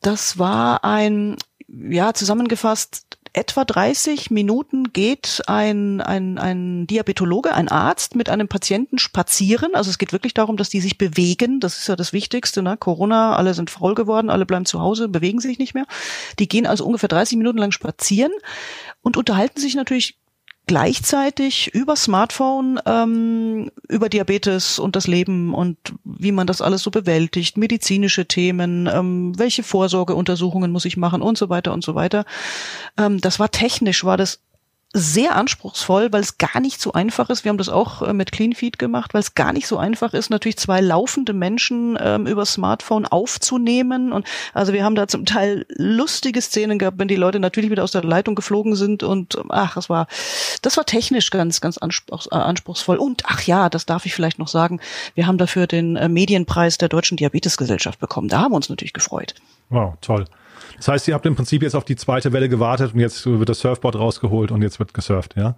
Speaker 3: Das war ein, ja, zusammengefasst etwa 30 Minuten geht ein, ein, ein Diabetologe, ein Arzt mit einem Patienten spazieren. Also es geht wirklich darum, dass die sich bewegen. Das ist ja das Wichtigste. Ne? Corona, alle sind faul geworden, alle bleiben zu Hause, bewegen sich nicht mehr. Die gehen also ungefähr 30 Minuten lang spazieren und unterhalten sich natürlich gleichzeitig über Smartphone ähm, über Diabetes und das Leben und wie man das alles so bewältigt, medizinische Themen, ähm, welche Vorsorgeuntersuchungen muss ich machen und so weiter und so weiter. Ähm, das war technisch, war das sehr anspruchsvoll, weil es gar nicht so einfach ist. Wir haben das auch äh, mit CleanFeed gemacht, weil es gar nicht so einfach ist, natürlich zwei laufende Menschen ähm, über Smartphone aufzunehmen. Und also wir haben da zum Teil lustige Szenen gehabt, wenn die Leute natürlich wieder aus der Leitung geflogen sind und ach, das war, das war technisch ganz, ganz anspruchs, äh, anspruchsvoll. Und ach ja, das darf ich vielleicht noch sagen, wir haben dafür den äh, Medienpreis der Deutschen Diabetesgesellschaft bekommen. Da haben wir uns natürlich gefreut.
Speaker 4: Wow, toll. Das heißt, ihr habt im Prinzip jetzt auf die zweite Welle gewartet und jetzt wird das Surfboard rausgeholt und jetzt wird gesurft, ja?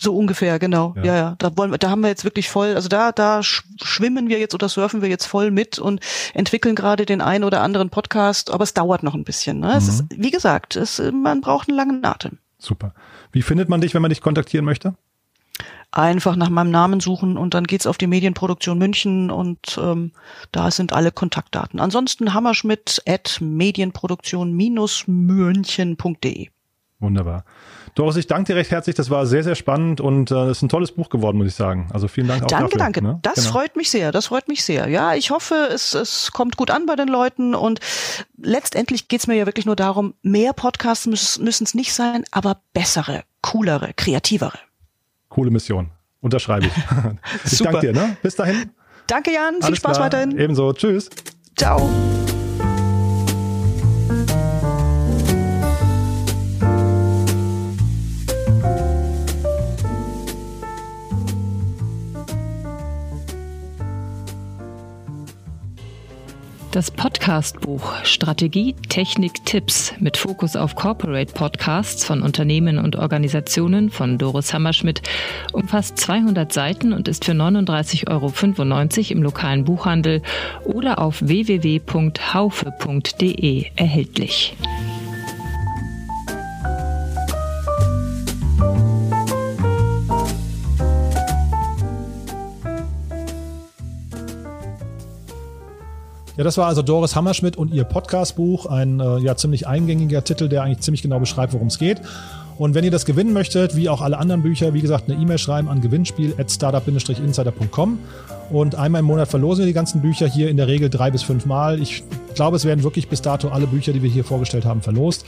Speaker 3: So ungefähr, genau. Ja, ja. ja. Da wollen wir, da haben wir jetzt wirklich voll, also da, da schwimmen wir jetzt oder surfen wir jetzt voll mit und entwickeln gerade den einen oder anderen Podcast, aber es dauert noch ein bisschen. Ne? Mhm. Es ist, wie gesagt, es, man braucht einen langen Atem.
Speaker 4: Super. Wie findet man dich, wenn man dich kontaktieren möchte?
Speaker 3: Einfach nach meinem Namen suchen und dann geht's auf die Medienproduktion München und ähm, da sind alle Kontaktdaten. Ansonsten Hammerschmidt at medienproduktion-münchen.de.
Speaker 4: Wunderbar. Doris, ich danke dir recht herzlich. Das war sehr, sehr spannend und äh, ist ein tolles Buch geworden, muss ich sagen. Also vielen Dank auch
Speaker 3: Danke,
Speaker 4: dafür,
Speaker 3: danke. Ne? Das genau. freut mich sehr. Das freut mich sehr. Ja, ich hoffe, es, es kommt gut an bei den Leuten und letztendlich geht's mir ja wirklich nur darum, mehr Podcasts müssen es nicht sein, aber bessere, coolere, kreativere.
Speaker 4: Coole Mission. Unterschreibe ich. ich danke dir. Ne? Bis dahin.
Speaker 3: Danke, Jan. Viel Spaß klar. weiterhin.
Speaker 4: Ebenso. Tschüss.
Speaker 3: Ciao.
Speaker 1: Das Podcastbuch Strategie, Technik, Tipps mit Fokus auf Corporate Podcasts von Unternehmen und Organisationen von Doris Hammerschmidt umfasst 200 Seiten und ist für 39,95 Euro im lokalen Buchhandel oder auf www.haufe.de erhältlich.
Speaker 4: Ja, das war also Doris Hammerschmidt und ihr Podcastbuch, ein äh, ja ziemlich eingängiger Titel, der eigentlich ziemlich genau beschreibt, worum es geht. Und wenn ihr das gewinnen möchtet, wie auch alle anderen Bücher, wie gesagt, eine E-Mail schreiben an gewinnspiel@startup-insider.com und einmal im Monat verlosen wir die ganzen Bücher hier in der Regel drei bis fünf Mal. Ich Ich glaube, es werden wirklich bis dato alle Bücher, die wir hier vorgestellt haben, verlost.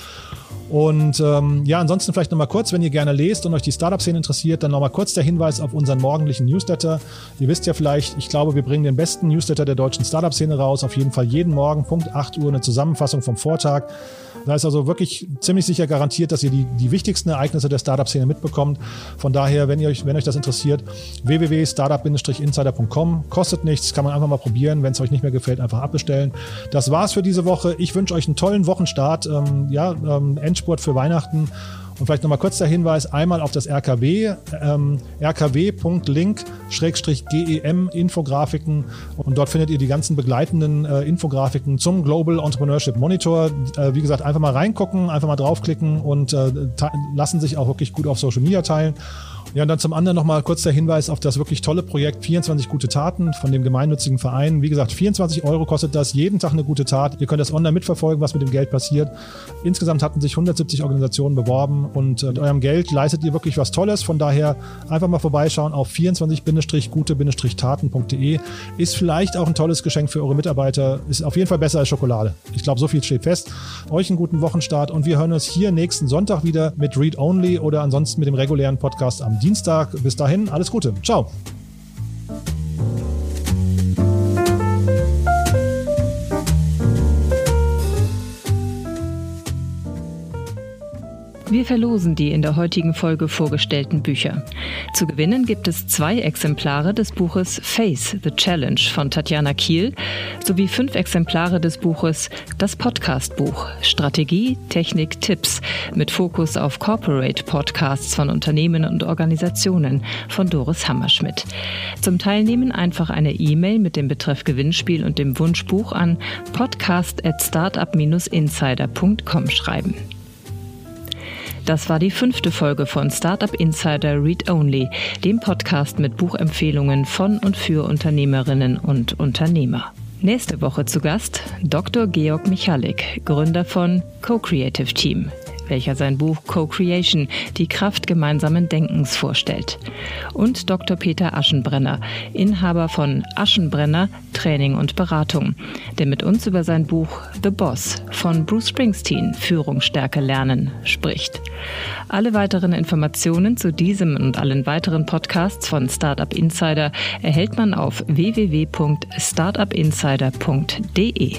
Speaker 4: Und ähm, ja, ansonsten vielleicht nochmal kurz, wenn ihr gerne lest und euch die Startup-Szene interessiert, dann nochmal kurz der Hinweis auf unseren morgendlichen Newsletter. Ihr wisst ja vielleicht, ich glaube, wir bringen den besten Newsletter der deutschen Startup-Szene raus. Auf jeden Fall jeden Morgen, Punkt 8 Uhr, eine Zusammenfassung vom Vortag. Da ist also wirklich ziemlich sicher garantiert, dass ihr die, die wichtigsten Ereignisse der Startup-Szene mitbekommt. Von daher, wenn, ihr euch, wenn euch das interessiert, www.startup-insider.com. Kostet nichts, kann man einfach mal probieren. Wenn es euch nicht mehr gefällt, einfach abbestellen. Das war's für diese Woche. Ich wünsche euch einen tollen Wochenstart. Ähm, ja, ähm, Endspurt für Weihnachten. Und vielleicht nochmal kurz der Hinweis einmal auf das RKW, ähm, rkw.link-gem Infografiken und dort findet ihr die ganzen begleitenden äh, Infografiken zum Global Entrepreneurship Monitor. Äh, wie gesagt, einfach mal reingucken, einfach mal draufklicken und äh, lassen sich auch wirklich gut auf Social Media teilen. Ja, und dann zum anderen nochmal kurz der Hinweis auf das wirklich tolle Projekt 24 gute Taten von dem gemeinnützigen Verein. Wie gesagt, 24 Euro kostet das, jeden Tag eine gute Tat. Ihr könnt das online mitverfolgen, was mit dem Geld passiert. Insgesamt hatten sich 170 Organisationen beworben und äh, mit eurem Geld leistet ihr wirklich was Tolles. Von daher einfach mal vorbeischauen auf 24-gute-taten.de. Ist vielleicht auch ein tolles Geschenk für eure Mitarbeiter. Ist auf jeden Fall besser als Schokolade. Ich glaube, so viel steht fest. Euch einen guten Wochenstart und wir hören uns hier nächsten Sonntag wieder mit Read Only oder ansonsten mit dem regulären Podcast am Dienstag. Bis dahin, alles Gute. Ciao.
Speaker 1: Wir verlosen die in der heutigen Folge vorgestellten Bücher. Zu gewinnen gibt es zwei Exemplare des Buches Face the Challenge von Tatjana Kiel sowie fünf Exemplare des Buches Das Podcast-Buch Strategie, Technik, Tipps mit Fokus auf Corporate Podcasts von Unternehmen und Organisationen von Doris Hammerschmidt. Zum Teilnehmen einfach eine E-Mail mit dem Betreff Gewinnspiel und dem Wunschbuch an podcast at startup-insider.com schreiben. Das war die fünfte Folge von Startup Insider Read Only, dem Podcast mit Buchempfehlungen von und für Unternehmerinnen und Unternehmer. Nächste Woche zu Gast Dr. Georg Michalik, Gründer von Co-Creative Team, welcher sein Buch Co-Creation, die Kraft gemeinsamen Denkens vorstellt. Und Dr. Peter Aschenbrenner, Inhaber von Aschenbrenner Training und Beratung, der mit uns über sein Buch The Boss von Bruce Springsteen Führungsstärke lernen spricht. Alle weiteren Informationen zu diesem und allen weiteren Podcasts von Startup Insider erhält man auf www.startupinsider.de.